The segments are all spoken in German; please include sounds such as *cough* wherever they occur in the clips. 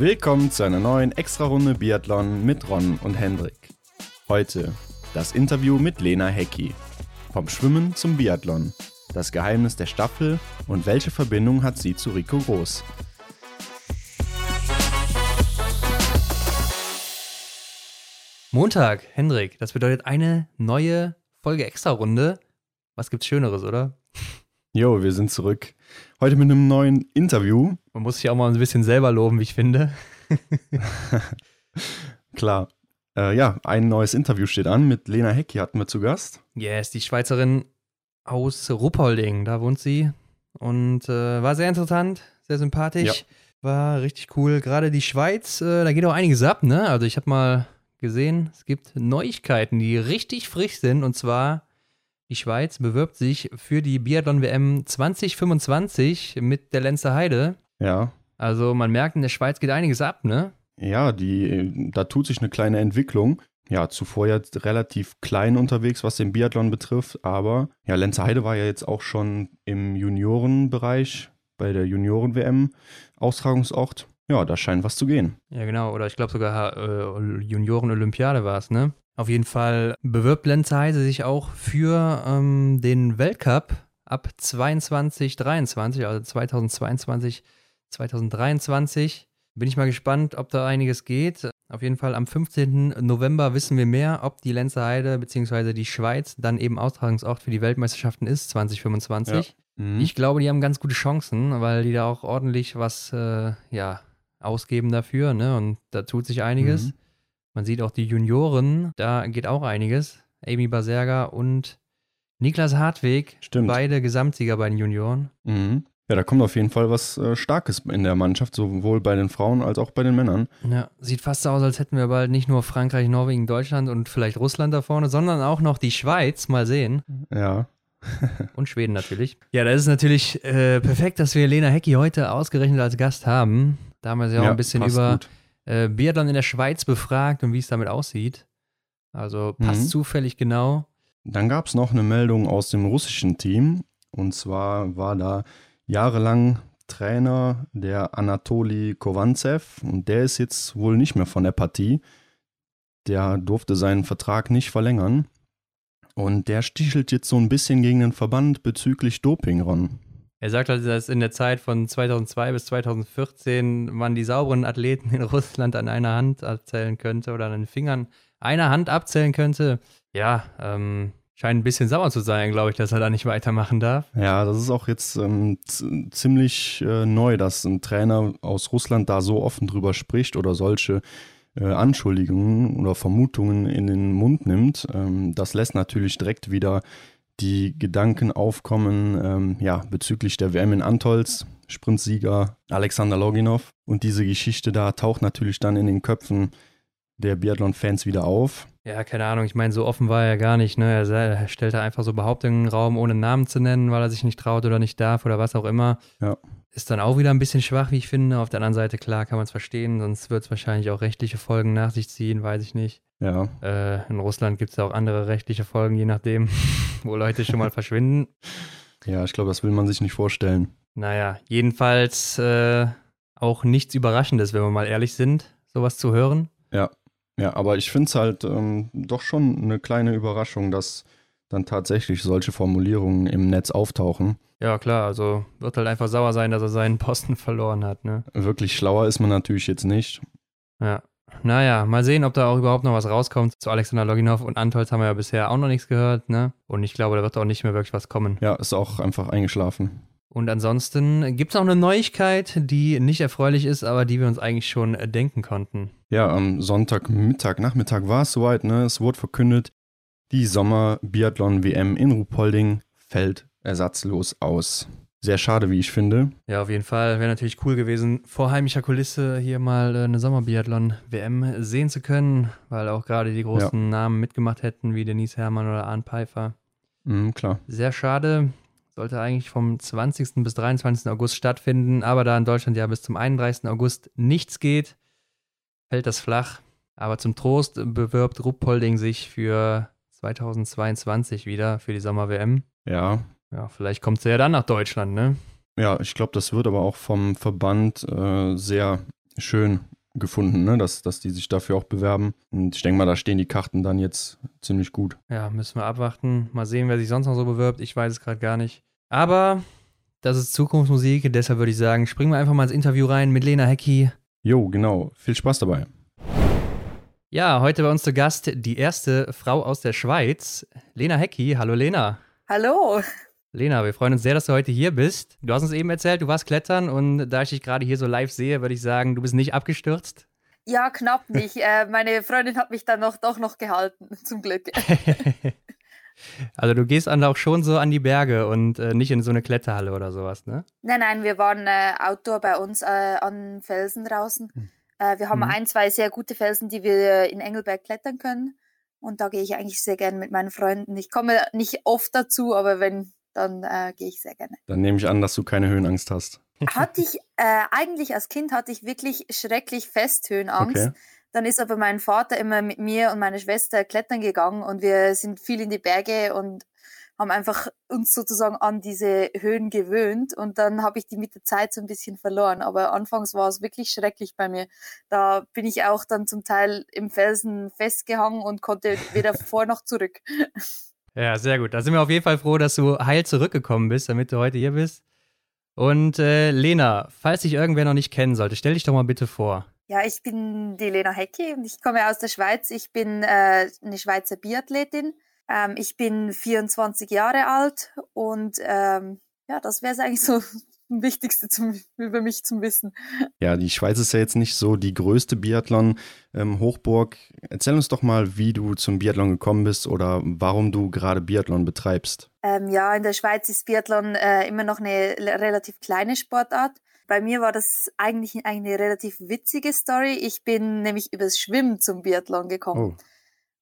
Willkommen zu einer neuen Extra-Runde Biathlon mit Ron und Hendrik. Heute das Interview mit Lena Hecki. Vom Schwimmen zum Biathlon. Das Geheimnis der Staffel und welche Verbindung hat sie zu Rico Groß? Montag, Hendrik. Das bedeutet eine neue Folge Extra-Runde. Was gibt's Schöneres, oder? Jo, wir sind zurück. Heute mit einem neuen Interview. Man muss sich auch mal ein bisschen selber loben, wie ich finde. *laughs* Klar. Äh, ja, ein neues Interview steht an. Mit Lena Hecki hatten wir zu Gast. Yes, die Schweizerin aus Ruppolding. Da wohnt sie. Und äh, war sehr interessant, sehr sympathisch. Ja. War richtig cool. Gerade die Schweiz, äh, da geht auch einiges ab, ne? Also ich habe mal gesehen, es gibt Neuigkeiten, die richtig frisch sind. Und zwar die Schweiz bewirbt sich für die Biathlon-WM 2025 mit der Lenzer Heide. Ja. Also man merkt, in der Schweiz geht einiges ab, ne? Ja, die, da tut sich eine kleine Entwicklung. Ja, zuvor ja relativ klein unterwegs, was den Biathlon betrifft, aber ja, Lenzer Heide war ja jetzt auch schon im Juniorenbereich bei der Junioren-WM Austragungsort. Ja, da scheint was zu gehen. Ja, genau. Oder ich glaube sogar äh, Junioren-Olympiade war es, ne? Auf jeden Fall bewirbt Lenzer Heide sich auch für ähm, den Weltcup ab 22, 23, also 2022, 2023. Bin ich mal gespannt, ob da einiges geht. Auf jeden Fall am 15. November wissen wir mehr, ob die Lenzer Heide bzw. die Schweiz dann eben Austragungsort für die Weltmeisterschaften ist 2025. Ja. Mhm. Ich glaube, die haben ganz gute Chancen, weil die da auch ordentlich was äh, ja, ausgeben dafür. Ne? Und da tut sich einiges. Mhm. Man sieht auch die Junioren, da geht auch einiges. Amy Baserga und Niklas Hartweg, Stimmt. beide Gesamtsieger bei den Junioren. Mhm. Ja, da kommt auf jeden Fall was äh, Starkes in der Mannschaft, sowohl bei den Frauen als auch bei den Männern. Ja, sieht fast so aus, als hätten wir bald nicht nur Frankreich, Norwegen, Deutschland und vielleicht Russland da vorne, sondern auch noch die Schweiz. Mal sehen. Ja. *laughs* *laughs* und Schweden natürlich. Ja, da ist es natürlich äh, perfekt, dass wir Lena Hecki heute ausgerechnet als Gast haben. Da haben wir sie auch ja, ein bisschen über gut äh, Biathlon in der Schweiz befragt und wie es damit aussieht. Also passt mhm. zufällig genau. Dann gab es noch eine Meldung aus dem russischen Team. Und zwar war da jahrelang Trainer der Anatoli Kovanzev und der ist jetzt wohl nicht mehr von der Partie. Der durfte seinen Vertrag nicht verlängern. Und der stichelt jetzt so ein bisschen gegen den Verband bezüglich Doping ran. Er sagt halt, dass in der Zeit von 2002 bis 2014 man die sauberen Athleten in *laughs* Russland an einer Hand abzählen könnte oder an den Fingern einer Hand abzählen könnte. Ja, ähm, scheint ein bisschen sauer zu sein, glaube ich, dass er da nicht weitermachen darf. Ja, das ist auch jetzt ähm, ziemlich äh, neu, dass ein Trainer aus Russland da so offen drüber spricht oder solche äh, Anschuldigungen oder Vermutungen in den Mund nimmt. Ähm, das lässt natürlich direkt wieder die Gedanken aufkommen, ähm, ja, bezüglich der WM in Antolz, Sprintsieger Alexander Loginov. Und diese Geschichte da taucht natürlich dann in den Köpfen der Biathlon-Fans wieder auf. Ja, keine Ahnung, ich meine, so offen war er gar nicht. Ne? Er stellte einfach so Behauptungen in den Raum, ohne Namen zu nennen, weil er sich nicht traut oder nicht darf oder was auch immer. Ja. Ist dann auch wieder ein bisschen schwach, wie ich finde. Auf der anderen Seite, klar, kann man es verstehen, sonst wird es wahrscheinlich auch rechtliche Folgen nach sich ziehen, weiß ich nicht. Ja. Äh, in Russland gibt es auch andere rechtliche Folgen, je nachdem, *laughs* wo Leute schon mal verschwinden. Ja, ich glaube, das will man sich nicht vorstellen. Naja, jedenfalls äh, auch nichts Überraschendes, wenn wir mal ehrlich sind, sowas zu hören. Ja, ja, aber ich finde es halt ähm, doch schon eine kleine Überraschung, dass dann tatsächlich solche Formulierungen im Netz auftauchen. Ja, klar, also wird halt einfach sauer sein, dass er seinen Posten *laughs* verloren hat, ne? Wirklich schlauer ist man natürlich jetzt nicht. Ja. Naja, mal sehen, ob da auch überhaupt noch was rauskommt. Zu Alexander Loginov und Antolz haben wir ja bisher auch noch nichts gehört, ne? Und ich glaube, da wird auch nicht mehr wirklich was kommen. Ja, ist auch einfach eingeschlafen. Und ansonsten gibt es auch eine Neuigkeit, die nicht erfreulich ist, aber die wir uns eigentlich schon denken konnten. Ja, am Sonntagmittag, Nachmittag war es soweit, ne? Es wurde verkündet, die Sommer-Biathlon-WM in Ruhpolding fällt ersatzlos aus. Sehr schade, wie ich finde. Ja, auf jeden Fall. Wäre natürlich cool gewesen, vor heimischer Kulisse hier mal äh, eine Sommerbiathlon-WM sehen zu können, weil auch gerade die großen ja. Namen mitgemacht hätten, wie Denise Herrmann oder Arne Pfeiffer. Mhm, klar. Sehr schade. Sollte eigentlich vom 20. bis 23. August stattfinden, aber da in Deutschland ja bis zum 31. August nichts geht, fällt das flach. Aber zum Trost bewirbt Ruppolding sich für 2022 wieder für die Sommer-WM. Ja, ja, vielleicht kommt sie ja dann nach Deutschland, ne? Ja, ich glaube, das wird aber auch vom Verband äh, sehr schön gefunden, ne? dass, dass die sich dafür auch bewerben. Und ich denke mal, da stehen die Karten dann jetzt ziemlich gut. Ja, müssen wir abwarten. Mal sehen, wer sich sonst noch so bewirbt. Ich weiß es gerade gar nicht. Aber das ist Zukunftsmusik, deshalb würde ich sagen, springen wir einfach mal ins Interview rein mit Lena Hecki. Jo, genau. Viel Spaß dabei. Ja, heute bei uns zu Gast die erste Frau aus der Schweiz, Lena Hecki. Hallo Lena. Hallo. Lena, wir freuen uns sehr, dass du heute hier bist. Du hast uns eben erzählt, du warst klettern und da ich dich gerade hier so live sehe, würde ich sagen, du bist nicht abgestürzt. Ja, knapp nicht. *laughs* äh, meine Freundin hat mich dann noch, doch noch gehalten, *laughs* zum Glück. *laughs* also du gehst dann auch schon so an die Berge und äh, nicht in so eine Kletterhalle oder sowas, ne? Nein, nein, wir waren äh, Outdoor bei uns äh, an Felsen draußen. Hm. Äh, wir haben mhm. ein, zwei sehr gute Felsen, die wir in Engelberg klettern können. Und da gehe ich eigentlich sehr gerne mit meinen Freunden. Ich komme nicht oft dazu, aber wenn dann äh, gehe ich sehr gerne. Dann nehme ich an, dass du keine Höhenangst hast. Hatte ich, äh, eigentlich als Kind hatte ich wirklich schrecklich fest Höhenangst. Okay. Dann ist aber mein Vater immer mit mir und meiner Schwester klettern gegangen und wir sind viel in die Berge und haben einfach uns sozusagen an diese Höhen gewöhnt und dann habe ich die mit der Zeit so ein bisschen verloren. Aber anfangs war es wirklich schrecklich bei mir. Da bin ich auch dann zum Teil im Felsen festgehangen und konnte weder *laughs* vor noch zurück. Ja, sehr gut. Da sind wir auf jeden Fall froh, dass du heil zurückgekommen bist, damit du heute hier bist. Und äh, Lena, falls dich irgendwer noch nicht kennen sollte, stell dich doch mal bitte vor. Ja, ich bin die Lena Hecki und ich komme aus der Schweiz. Ich bin äh, eine Schweizer Biathletin. Ähm, ich bin 24 Jahre alt und ähm, ja, das wäre es eigentlich so *laughs* Wichtigste zum, über mich zum Wissen. Ja, die Schweiz ist ja jetzt nicht so die größte Biathlon-Hochburg. Ähm, Erzähl uns doch mal, wie du zum Biathlon gekommen bist oder warum du gerade Biathlon betreibst. Ähm, ja, in der Schweiz ist Biathlon äh, immer noch eine relativ kleine Sportart. Bei mir war das eigentlich eine relativ witzige Story. Ich bin nämlich übers Schwimmen zum Biathlon gekommen. Oh.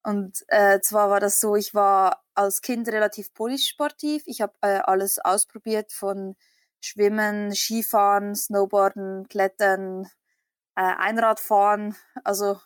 Und äh, zwar war das so, ich war als Kind relativ polysportiv. Ich habe äh, alles ausprobiert von Schwimmen, Skifahren, Snowboarden, Klettern, äh, Einradfahren, also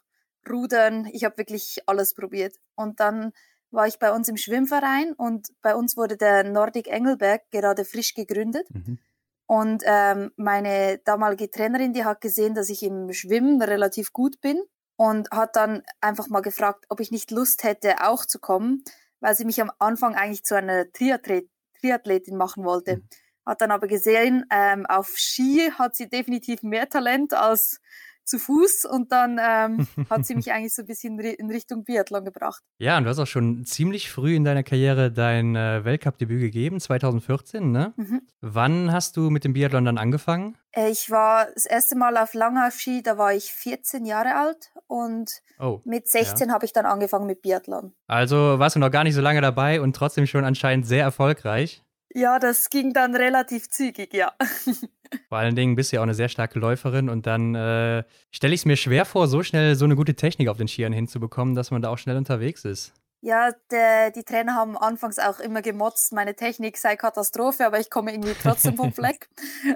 Rudern. Ich habe wirklich alles probiert. Und dann war ich bei uns im Schwimmverein und bei uns wurde der Nordic Engelberg gerade frisch gegründet. Mhm. Und ähm, meine damalige Trainerin, die hat gesehen, dass ich im Schwimmen relativ gut bin und hat dann einfach mal gefragt, ob ich nicht Lust hätte, auch zu kommen, weil sie mich am Anfang eigentlich zu einer Triathletin machen wollte. Mhm hat dann aber gesehen, ähm, auf Ski hat sie definitiv mehr Talent als zu Fuß und dann ähm, *laughs* hat sie mich eigentlich so ein bisschen in Richtung Biathlon gebracht. Ja, und du hast auch schon ziemlich früh in deiner Karriere dein äh, Weltcup-Debüt gegeben, 2014, ne? Mhm. Wann hast du mit dem Biathlon dann angefangen? Äh, ich war das erste Mal auf Langlauf-Ski, da war ich 14 Jahre alt und oh, mit 16 ja. habe ich dann angefangen mit Biathlon. Also warst du noch gar nicht so lange dabei und trotzdem schon anscheinend sehr erfolgreich. Ja, das ging dann relativ zügig, ja. *laughs* Vor allen Dingen bist du ja auch eine sehr starke Läuferin und dann äh, stelle ich es mir schwer vor, so schnell so eine gute Technik auf den Skiern hinzubekommen, dass man da auch schnell unterwegs ist. Ja, der, die Trainer haben anfangs auch immer gemotzt, meine Technik sei Katastrophe, aber ich komme irgendwie trotzdem vom *laughs* Fleck.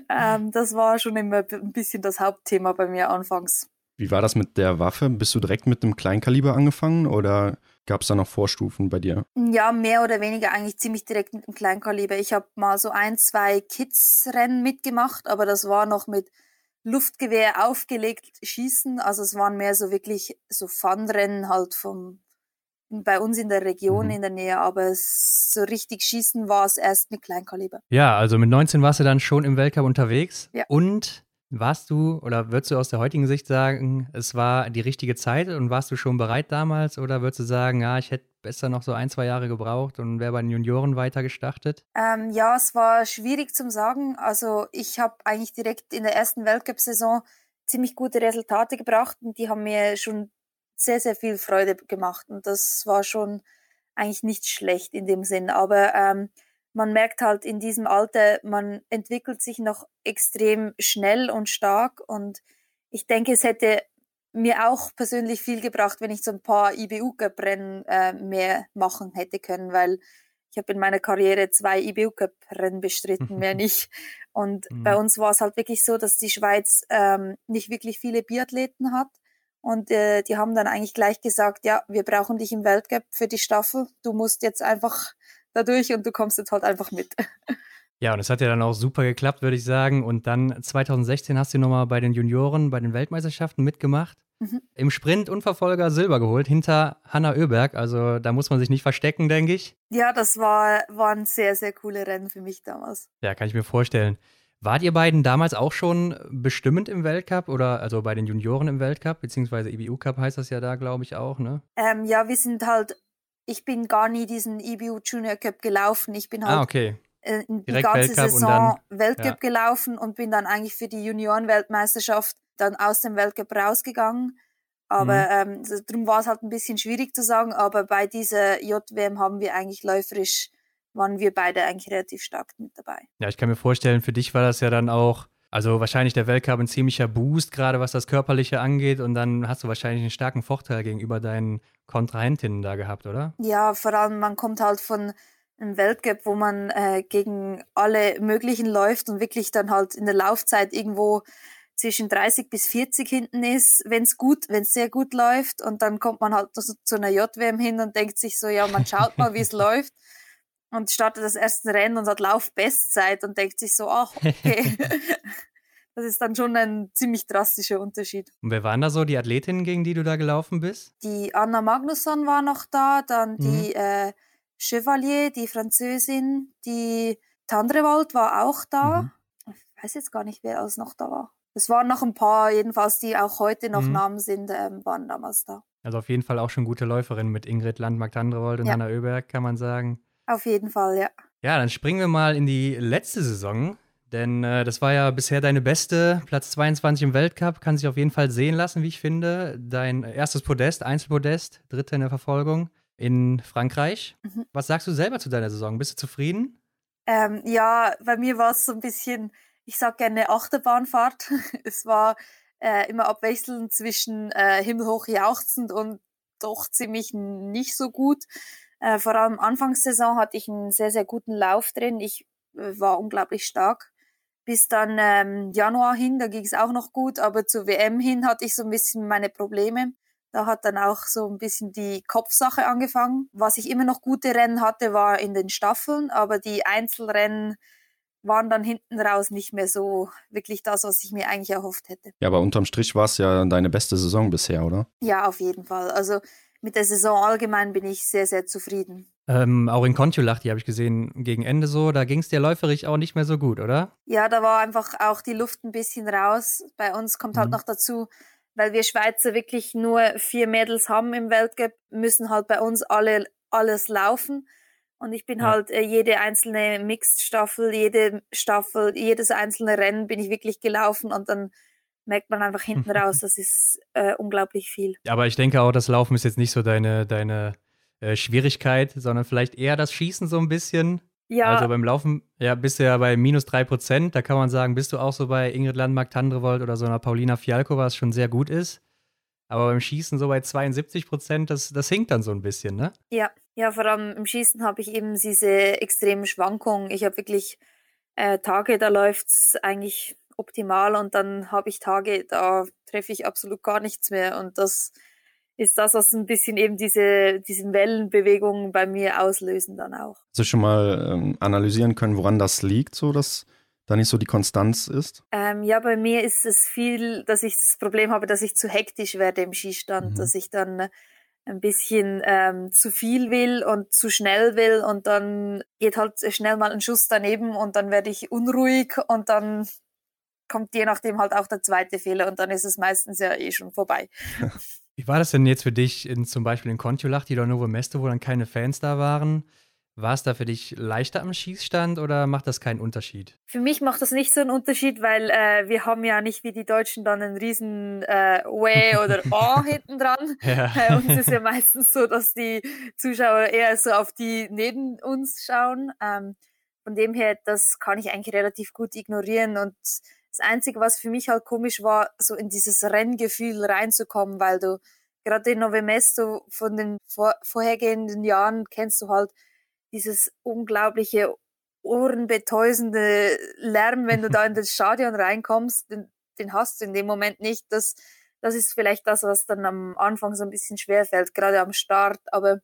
ähm, das war schon immer ein bisschen das Hauptthema bei mir anfangs. Wie war das mit der Waffe? Bist du direkt mit einem Kleinkaliber angefangen oder Gab es da noch Vorstufen bei dir? Ja, mehr oder weniger eigentlich ziemlich direkt mit dem Kleinkaliber. Ich habe mal so ein, zwei Kids-Rennen mitgemacht, aber das war noch mit Luftgewehr aufgelegt schießen. Also es waren mehr so wirklich so Fun-Rennen halt vom bei uns in der Region mhm. in der Nähe, aber so richtig schießen war es erst mit Kleinkaliber. Ja, also mit 19 warst du dann schon im Weltcup unterwegs. Ja. Und warst du oder würdest du aus der heutigen Sicht sagen, es war die richtige Zeit und warst du schon bereit damals oder würdest du sagen, ja, ich hätte besser noch so ein, zwei Jahre gebraucht und wäre bei den Junioren weiter gestartet? Ähm, ja, es war schwierig zum sagen. Also ich habe eigentlich direkt in der ersten Weltcup-Saison ziemlich gute Resultate gebracht und die haben mir schon sehr, sehr viel Freude gemacht und das war schon eigentlich nicht schlecht in dem Sinn. Aber ähm, man merkt halt in diesem Alter, man entwickelt sich noch extrem schnell und stark und ich denke, es hätte mir auch persönlich viel gebracht, wenn ich so ein paar IBU-Cup-Rennen äh, mehr machen hätte können, weil ich habe in meiner Karriere zwei IBU-Cup-Rennen bestritten, mehr *laughs* nicht. Und mhm. bei uns war es halt wirklich so, dass die Schweiz ähm, nicht wirklich viele Biathleten hat. Und äh, die haben dann eigentlich gleich gesagt, ja, wir brauchen dich im Weltcup für die Staffel. Du musst jetzt einfach dadurch und du kommst jetzt halt einfach mit. *laughs* Ja, und es hat ja dann auch super geklappt, würde ich sagen. Und dann 2016 hast du nochmal bei den Junioren, bei den Weltmeisterschaften mitgemacht. Mhm. Im Sprint Unverfolger Silber geholt, hinter Hanna Oeberg. Also da muss man sich nicht verstecken, denke ich. Ja, das war, waren sehr, sehr coole Rennen für mich damals. Ja, kann ich mir vorstellen. Wart ihr beiden damals auch schon bestimmend im Weltcup oder also bei den Junioren im Weltcup, beziehungsweise IBU Cup heißt das ja da, glaube ich, auch, ne? Ähm, ja, wir sind halt, ich bin gar nie diesen IBU Junior Cup gelaufen. Ich bin ah, halt ah, okay. Äh, die ganze Weltcup Saison dann, Weltcup ja. gelaufen und bin dann eigentlich für die Junioren-Weltmeisterschaft dann aus dem Weltcup rausgegangen. Aber mhm. ähm, darum war es halt ein bisschen schwierig zu sagen, aber bei dieser JWM haben wir eigentlich läuferisch, waren wir beide eigentlich relativ stark mit dabei. Ja, ich kann mir vorstellen, für dich war das ja dann auch, also wahrscheinlich der Weltcup ein ziemlicher Boost, gerade was das Körperliche angeht. Und dann hast du wahrscheinlich einen starken Vorteil gegenüber deinen Kontrahentinnen da gehabt, oder? Ja, vor allem man kommt halt von einem Weltcup, wo man äh, gegen alle möglichen läuft und wirklich dann halt in der Laufzeit irgendwo zwischen 30 bis 40 hinten ist, wenn es gut, wenn es sehr gut läuft und dann kommt man halt so zu einer JWM hin und denkt sich so, ja, man schaut mal, wie es *laughs* läuft und startet das erste Rennen und hat Laufbestzeit und denkt sich so, ach, okay. *laughs* das ist dann schon ein ziemlich drastischer Unterschied. Und wer waren da so die Athletinnen, gegen die du da gelaufen bist? Die Anna Magnusson war noch da, dann mhm. die äh, Chevalier, die Französin, die Tandrewald war auch da. Mhm. Ich weiß jetzt gar nicht, wer alles noch da war. Es waren noch ein paar, jedenfalls, die auch heute noch mhm. Namen sind, ähm, waren damals da. Also auf jeden Fall auch schon gute Läuferinnen mit Ingrid Landmark-Tandrevold und ja. Hanna Oeberg, kann man sagen. Auf jeden Fall, ja. Ja, dann springen wir mal in die letzte Saison. Denn äh, das war ja bisher deine beste, Platz 22 im Weltcup, kann sich auf jeden Fall sehen lassen, wie ich finde. Dein erstes Podest, Einzelpodest, dritte in der Verfolgung in Frankreich. Mhm. Was sagst du selber zu deiner Saison? Bist du zufrieden? Ähm, ja, bei mir war es so ein bisschen ich sage gerne Achterbahnfahrt. *laughs* es war äh, immer abwechselnd zwischen äh, himmelhoch jauchzend und doch ziemlich nicht so gut. Äh, vor allem Anfangssaison hatte ich einen sehr, sehr guten Lauf drin. Ich äh, war unglaublich stark. Bis dann ähm, Januar hin, da ging es auch noch gut, aber zur WM hin hatte ich so ein bisschen meine Probleme. Da hat dann auch so ein bisschen die Kopfsache angefangen. Was ich immer noch gute Rennen hatte, war in den Staffeln, aber die Einzelrennen waren dann hinten raus nicht mehr so wirklich das, was ich mir eigentlich erhofft hätte. Ja, aber unterm Strich war es ja deine beste Saison bisher, oder? Ja, auf jeden Fall. Also mit der Saison allgemein bin ich sehr, sehr zufrieden. Ähm, auch in Kontiolach, die habe ich gesehen, gegen Ende so, da ging es dir läuferig auch nicht mehr so gut, oder? Ja, da war einfach auch die Luft ein bisschen raus. Bei uns kommt halt mhm. noch dazu, weil wir Schweizer wirklich nur vier Mädels haben im Weltcup, müssen halt bei uns alle alles laufen. Und ich bin ja. halt äh, jede einzelne Mixed-Staffel, jede Staffel, jedes einzelne Rennen bin ich wirklich gelaufen und dann merkt man einfach hinten *laughs* raus, das ist äh, unglaublich viel. Aber ich denke auch, das Laufen ist jetzt nicht so deine, deine äh, Schwierigkeit, sondern vielleicht eher das Schießen so ein bisschen. Ja. Also beim Laufen, ja, bist du ja bei minus drei Prozent. Da kann man sagen, bist du auch so bei Ingrid Landmark-Tandrevold oder so einer Paulina Fialko, was schon sehr gut ist. Aber beim Schießen so bei 72 Prozent, das, das hinkt dann so ein bisschen, ne? Ja, ja, vor allem im Schießen habe ich eben diese extremen Schwankungen. Ich habe wirklich äh, Tage, da läuft es eigentlich optimal und dann habe ich Tage, da treffe ich absolut gar nichts mehr. Und das ist das, was ein bisschen eben diese, diese Wellenbewegungen bei mir auslösen dann auch. Hast du schon mal ähm, analysieren können, woran das liegt, so dass da nicht so die Konstanz ist? Ähm, ja, bei mir ist es viel, dass ich das Problem habe, dass ich zu hektisch werde im Skistand, mhm. dass ich dann ein bisschen ähm, zu viel will und zu schnell will und dann geht halt schnell mal ein Schuss daneben und dann werde ich unruhig und dann kommt je nachdem halt auch der zweite Fehler und dann ist es meistens ja eh schon vorbei. *laughs* Wie war das denn jetzt für dich in, zum Beispiel in Kontiolach, die Novo Mesto, wo dann keine Fans da waren? War es da für dich leichter am Schießstand oder macht das keinen Unterschied? Für mich macht das nicht so einen Unterschied, weil äh, wir haben ja nicht wie die Deutschen dann einen riesen äh, Way *laughs* oder A hinten dran. Ja. Bei uns ist ja meistens so, dass die Zuschauer eher so auf die neben uns schauen. Ähm, von dem her, das kann ich eigentlich relativ gut ignorieren und das Einzige, was für mich halt komisch war, so in dieses Renngefühl reinzukommen, weil du gerade in Novemesto von den vor, vorhergehenden Jahren kennst du halt dieses unglaubliche ohrenbetäusende Lärm, wenn du da in das *laughs* Stadion reinkommst, den, den hast du in dem Moment nicht. Das, das ist vielleicht das, was dann am Anfang so ein bisschen schwer fällt, gerade am Start. Aber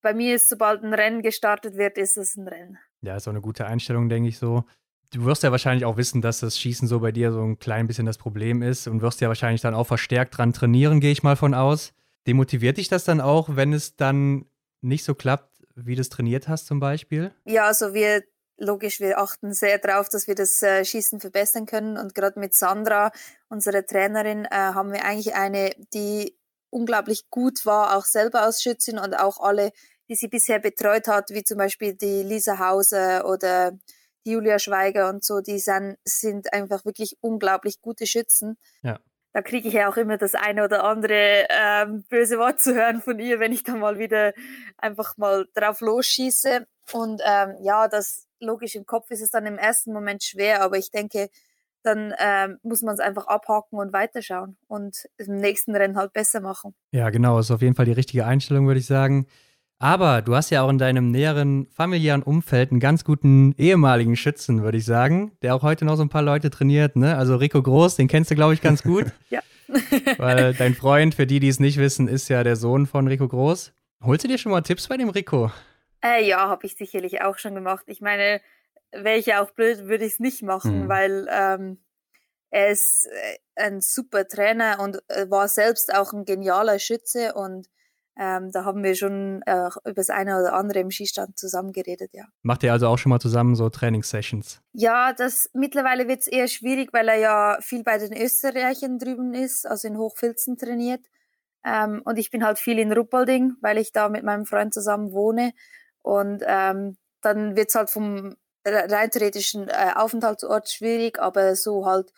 bei mir ist, sobald ein Rennen gestartet wird, ist es ein Rennen. Ja, ist auch eine gute Einstellung, denke ich so. Du wirst ja wahrscheinlich auch wissen, dass das Schießen so bei dir so ein klein bisschen das Problem ist und wirst ja wahrscheinlich dann auch verstärkt dran trainieren, gehe ich mal von aus. Demotiviert dich das dann auch, wenn es dann nicht so klappt, wie du es trainiert hast zum Beispiel? Ja, also wir logisch, wir achten sehr darauf, dass wir das äh, Schießen verbessern können. Und gerade mit Sandra, unserer Trainerin, äh, haben wir eigentlich eine, die unglaublich gut war, auch selber als Schützin und auch alle, die sie bisher betreut hat, wie zum Beispiel die Lisa Hauser oder die Julia Schweiger und so, die sind, sind einfach wirklich unglaublich gute Schützen. Ja. Da kriege ich ja auch immer das eine oder andere ähm, böse Wort zu hören von ihr, wenn ich dann mal wieder einfach mal drauf losschieße. Und ähm, ja, das logisch im Kopf ist es dann im ersten Moment schwer, aber ich denke, dann ähm, muss man es einfach abhaken und weiterschauen und im nächsten Rennen halt besser machen. Ja, genau, ist auf jeden Fall die richtige Einstellung, würde ich sagen. Aber du hast ja auch in deinem näheren familiären Umfeld einen ganz guten ehemaligen Schützen, würde ich sagen, der auch heute noch so ein paar Leute trainiert. Ne? Also Rico Groß, den kennst du, glaube ich, ganz gut. *laughs* ja. *laughs* Weil dein Freund, für die, die es nicht wissen, ist ja der Sohn von Rico Groß. Holst du dir schon mal Tipps bei dem Rico? Äh, ja, habe ich sicherlich auch schon gemacht. Ich meine, wäre ich ja auch blöd, würde ich es nicht machen, mhm. weil ähm, er ist äh, ein super Trainer und äh, war selbst auch ein genialer Schütze und ähm, da haben wir schon äh, über das eine oder andere im Skistand zusammen geredet, ja. Macht ihr also auch schon mal zusammen so Trainingssessions? Ja, das mittlerweile wird es eher schwierig, weil er ja viel bei den Österreichern drüben ist, also in Hochfilzen trainiert. Ähm, und ich bin halt viel in Ruppolding, weil ich da mit meinem Freund zusammen wohne. Und ähm, dann wird es halt vom rein theoretischen äh, Aufenthaltsort schwierig, aber so halt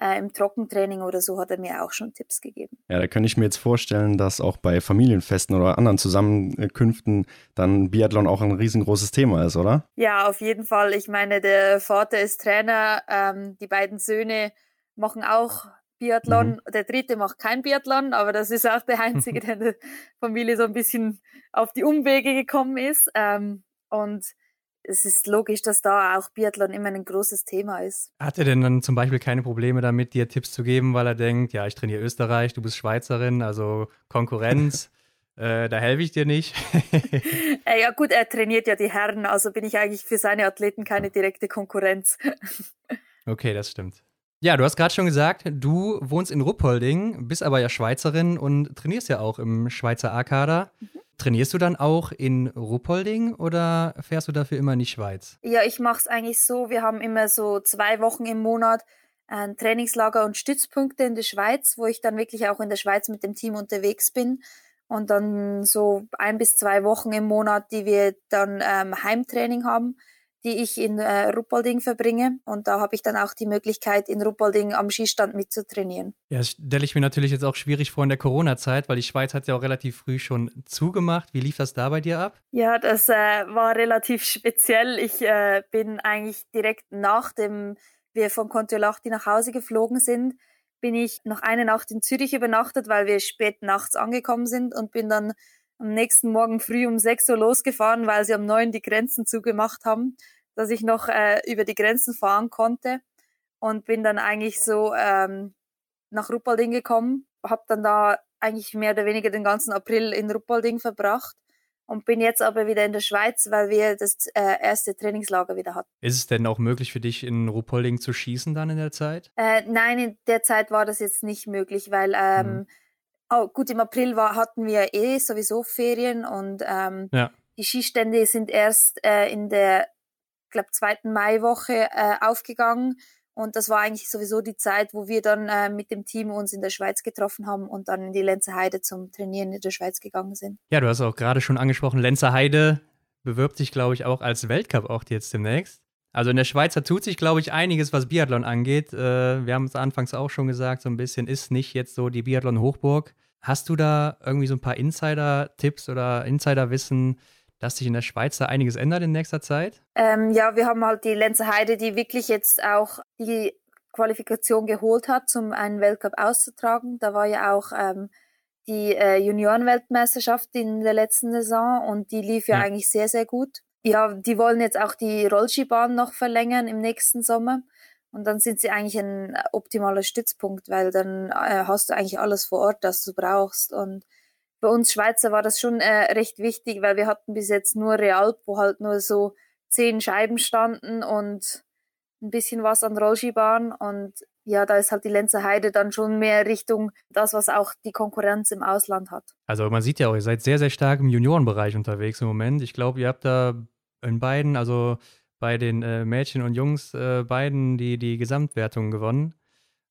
äh, im Trockentraining oder so hat er mir auch schon Tipps gegeben. Ja, da könnte ich mir jetzt vorstellen, dass auch bei Familienfesten oder anderen Zusammenkünften dann Biathlon auch ein riesengroßes Thema ist, oder? Ja, auf jeden Fall. Ich meine, der Vater ist Trainer, ähm, die beiden Söhne machen auch Biathlon. Mhm. Der dritte macht kein Biathlon, aber das ist auch der einzige, *laughs* der in der Familie so ein bisschen auf die Umwege gekommen ist. Ähm, und es ist logisch, dass da auch Biathlon immer ein großes Thema ist. Hat er denn dann zum Beispiel keine Probleme damit, dir Tipps zu geben, weil er denkt, ja, ich trainiere Österreich, du bist Schweizerin, also Konkurrenz, *laughs* äh, da helfe ich dir nicht? *laughs* äh, ja gut, er trainiert ja die Herren, also bin ich eigentlich für seine Athleten keine direkte Konkurrenz. *laughs* okay, das stimmt. Ja, du hast gerade schon gesagt, du wohnst in Ruppolding, bist aber ja Schweizerin und trainierst ja auch im Schweizer A-Kader. Mhm. Trainierst du dann auch in Ruppolding oder fährst du dafür immer in die Schweiz? Ja, ich mache es eigentlich so. Wir haben immer so zwei Wochen im Monat ein Trainingslager und Stützpunkte in der Schweiz, wo ich dann wirklich auch in der Schweiz mit dem Team unterwegs bin. Und dann so ein bis zwei Wochen im Monat, die wir dann ähm, Heimtraining haben die ich in äh, Ruppolding verbringe. Und da habe ich dann auch die Möglichkeit, in Ruppolding am Skistand mitzutrainieren. Ja, das stelle ich mir natürlich jetzt auch schwierig vor in der Corona-Zeit, weil die Schweiz hat ja auch relativ früh schon zugemacht. Wie lief das da bei dir ab? Ja, das äh, war relativ speziell. Ich äh, bin eigentlich direkt nachdem wir von Kontiolahti nach Hause geflogen sind, bin ich noch eine Nacht in Zürich übernachtet, weil wir spät nachts angekommen sind und bin dann am nächsten Morgen früh um 6 Uhr losgefahren, weil sie am 9 die Grenzen zugemacht haben, dass ich noch äh, über die Grenzen fahren konnte und bin dann eigentlich so ähm, nach Ruppolding gekommen, habe dann da eigentlich mehr oder weniger den ganzen April in Ruppolding verbracht und bin jetzt aber wieder in der Schweiz, weil wir das äh, erste Trainingslager wieder hatten. Ist es denn auch möglich für dich in Ruppolding zu schießen dann in der Zeit? Äh, nein, in der Zeit war das jetzt nicht möglich, weil ähm, mhm oh, gut, im April war, hatten wir eh sowieso Ferien und ähm, ja. die Skistände sind erst äh, in der, glaube zweiten Maiwoche äh, aufgegangen. Und das war eigentlich sowieso die Zeit, wo wir dann äh, mit dem Team uns in der Schweiz getroffen haben und dann in die Lenzer Heide zum Trainieren in der Schweiz gegangen sind. Ja, du hast auch gerade schon angesprochen, Lenzer Heide bewirbt sich, glaube ich, auch als Weltcup auch jetzt demnächst. Also in der Schweiz da tut sich, glaube ich, einiges, was Biathlon angeht. Äh, wir haben es anfangs auch schon gesagt, so ein bisschen ist nicht jetzt so die Biathlon-Hochburg. Hast du da irgendwie so ein paar Insider-Tipps oder Insider-Wissen, dass sich in der Schweiz da einiges ändert in nächster Zeit? Ähm, ja, wir haben halt die Lenzer Heide, die wirklich jetzt auch die Qualifikation geholt hat, um einen Weltcup auszutragen. Da war ja auch ähm, die äh, Juniorenweltmeisterschaft in der letzten Saison und die lief ja, ja eigentlich sehr, sehr gut. Ja, die wollen jetzt auch die Rollskibahn noch verlängern im nächsten Sommer. Und dann sind sie eigentlich ein optimaler Stützpunkt, weil dann äh, hast du eigentlich alles vor Ort, das du brauchst. Und bei uns Schweizer war das schon äh, recht wichtig, weil wir hatten bis jetzt nur Realp, wo halt nur so zehn Scheiben standen und ein bisschen was an Rollskibahn und ja, da ist halt die Lenzer Heide dann schon mehr Richtung das, was auch die Konkurrenz im Ausland hat. Also man sieht ja auch, ihr seid sehr, sehr stark im Juniorenbereich unterwegs im Moment. Ich glaube, ihr habt da in beiden, also bei den äh, Mädchen und Jungs, äh, beiden die, die Gesamtwertung gewonnen.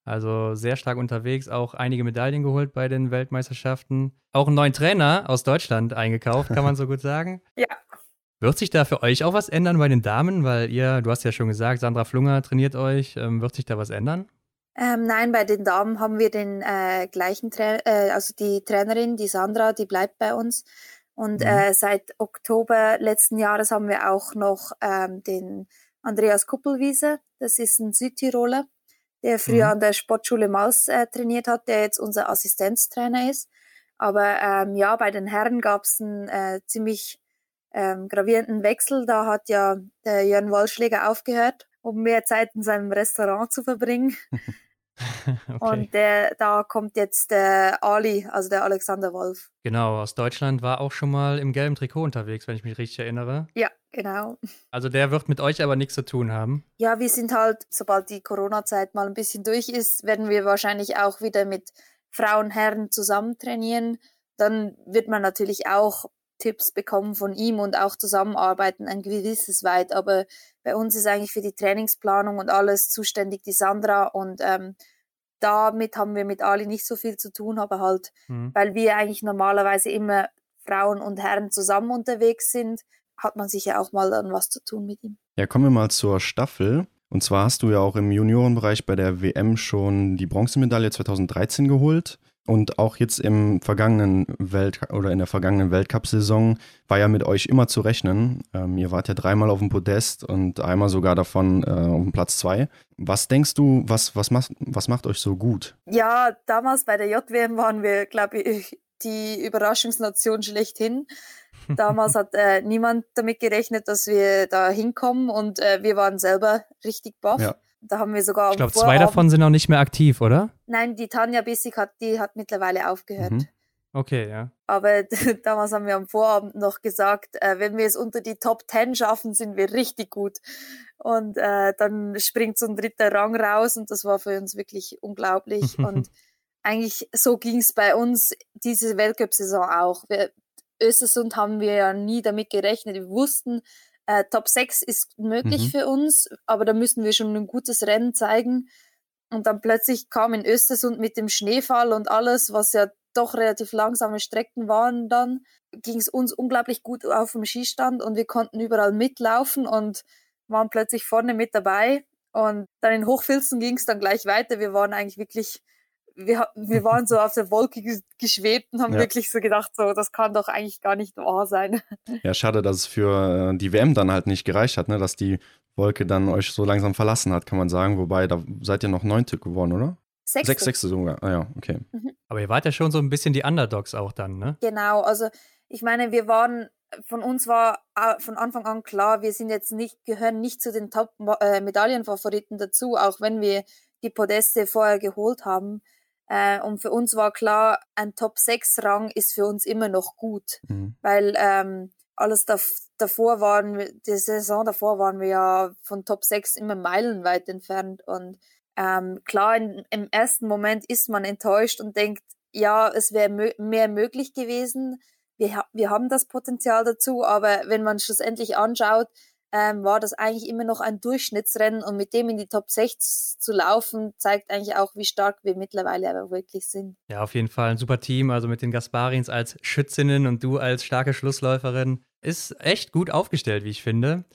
Also sehr stark unterwegs, auch einige Medaillen geholt bei den Weltmeisterschaften. Auch einen neuen Trainer aus Deutschland eingekauft, kann man so gut sagen. *laughs* Ja. Wird sich da für euch auch was ändern bei den Damen? Weil ihr, du hast ja schon gesagt, Sandra Flunger trainiert euch. Ähm, wird sich da was ändern? Ähm, nein, bei den Damen haben wir den äh, gleichen Trainer, äh, also die Trainerin, die Sandra, die bleibt bei uns. Und mhm. äh, seit Oktober letzten Jahres haben wir auch noch ähm, den Andreas Kuppelwiese. Das ist ein Südtiroler, der früher mhm. an der Sportschule Maus äh, trainiert hat, der jetzt unser Assistenztrainer ist. Aber ähm, ja, bei den Herren gab es einen äh, ziemlich ähm, gravierenden Wechsel. Da hat ja der Jörn Wallschläger aufgehört, um mehr Zeit in seinem Restaurant zu verbringen. *laughs* *laughs* okay. Und der, da kommt jetzt der Ali, also der Alexander Wolf. Genau, aus Deutschland war auch schon mal im gelben Trikot unterwegs, wenn ich mich richtig erinnere. Ja, genau. Also der wird mit euch aber nichts zu tun haben. Ja, wir sind halt, sobald die Corona-Zeit mal ein bisschen durch ist, werden wir wahrscheinlich auch wieder mit Frauen, Herren zusammen trainieren. Dann wird man natürlich auch Tipps bekommen von ihm und auch zusammenarbeiten, ein gewisses weit. Aber bei uns ist eigentlich für die Trainingsplanung und alles zuständig die Sandra und ähm, damit haben wir mit Ali nicht so viel zu tun, aber halt, mhm. weil wir eigentlich normalerweise immer Frauen und Herren zusammen unterwegs sind, hat man sicher auch mal dann was zu tun mit ihm. Ja, kommen wir mal zur Staffel. Und zwar hast du ja auch im Juniorenbereich bei der WM schon die Bronzemedaille 2013 geholt. Und auch jetzt im vergangenen Welt oder in der vergangenen Weltcup-Saison war ja mit euch immer zu rechnen. Ähm, ihr wart ja dreimal auf dem Podest und einmal sogar davon äh, auf dem Platz zwei. Was denkst du, was, was, macht, was macht euch so gut? Ja, damals bei der JWM waren wir, glaube ich, die Überraschungsnation schlechthin. *laughs* Damals hat äh, niemand damit gerechnet, dass wir da hinkommen und äh, wir waren selber richtig baff. Ja. Da haben wir sogar. Ich glaube, zwei davon sind auch nicht mehr aktiv, oder? Nein, die Tanja Bissig hat, die hat mittlerweile aufgehört. Mhm. Okay, ja. Aber *laughs* damals haben wir am Vorabend noch gesagt, äh, wenn wir es unter die Top 10 schaffen, sind wir richtig gut. Und äh, dann springt so ein dritter Rang raus und das war für uns wirklich unglaublich. *laughs* und eigentlich so ging es bei uns diese Weltcup-Saison auch. Wir, Östersund haben wir ja nie damit gerechnet. Wir wussten, äh, Top 6 ist möglich mhm. für uns, aber da müssen wir schon ein gutes Rennen zeigen. Und dann plötzlich kam in Östersund mit dem Schneefall und alles, was ja doch relativ langsame Strecken waren dann, ging es uns unglaublich gut auf dem Skistand und wir konnten überall mitlaufen und waren plötzlich vorne mit dabei. Und dann in Hochfilzen ging es dann gleich weiter. Wir waren eigentlich wirklich wir, wir waren so auf der Wolke geschwebt und haben ja. wirklich so gedacht, so, das kann doch eigentlich gar nicht wahr sein. Ja, schade, dass es für äh, die WM dann halt nicht gereicht hat, ne? dass die Wolke dann euch so langsam verlassen hat, kann man sagen. Wobei, da seid ihr noch neunte geworden, oder? Sechste. Sechs, sechste sogar. Ah ja, okay. Mhm. Aber ihr wart ja schon so ein bisschen die Underdogs auch dann, ne? Genau, also ich meine, wir waren, von uns war von Anfang an klar, wir sind jetzt nicht, gehören nicht zu den Top-Medaillenfavoriten äh, dazu, auch wenn wir die Podeste vorher geholt haben. Äh, und für uns war klar, ein Top-6-Rang ist für uns immer noch gut, mhm. weil ähm, alles da, davor waren, die Saison davor waren wir ja von Top 6 immer meilenweit entfernt. Und ähm, klar, in, im ersten Moment ist man enttäuscht und denkt, ja, es wäre mö mehr möglich gewesen. Wir, wir haben das Potenzial dazu, aber wenn man schlussendlich anschaut, ähm, war das eigentlich immer noch ein Durchschnittsrennen und mit dem in die Top 6 zu laufen, zeigt eigentlich auch, wie stark wir mittlerweile aber wirklich sind. Ja, auf jeden Fall ein super Team, also mit den Gasparins als Schützinnen und du als starke Schlussläuferin. Ist echt gut aufgestellt, wie ich finde.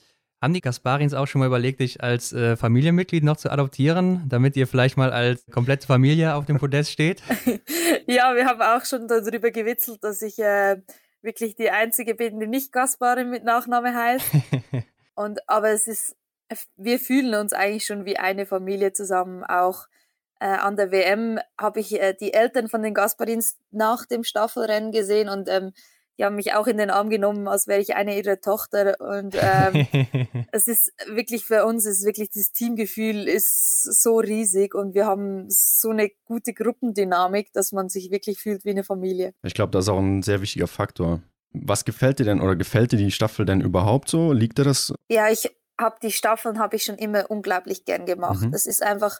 Haben die Gasparins auch schon mal überlegt, dich als äh, Familienmitglied noch zu adoptieren, damit ihr vielleicht mal als komplette Familie auf dem Podest steht? *laughs* ja, wir haben auch schon darüber gewitzelt, dass ich äh, wirklich die Einzige bin, die nicht Gasparin mit Nachname heißt. *laughs* Und, aber es ist, wir fühlen uns eigentlich schon wie eine Familie zusammen. Auch äh, an der WM habe ich äh, die Eltern von den Gasparins nach dem Staffelrennen gesehen und ähm, die haben mich auch in den Arm genommen, als wäre ich eine ihrer Tochter. Und ähm, *laughs* es ist wirklich für uns, ist wirklich das Teamgefühl ist so riesig und wir haben so eine gute Gruppendynamik, dass man sich wirklich fühlt wie eine Familie. Ich glaube, das ist auch ein sehr wichtiger Faktor Was gefällt dir denn oder gefällt dir die Staffel denn überhaupt so? Liegt dir das? Ja, ich habe die Staffeln habe ich schon immer unglaublich gern gemacht. Mhm. Es ist einfach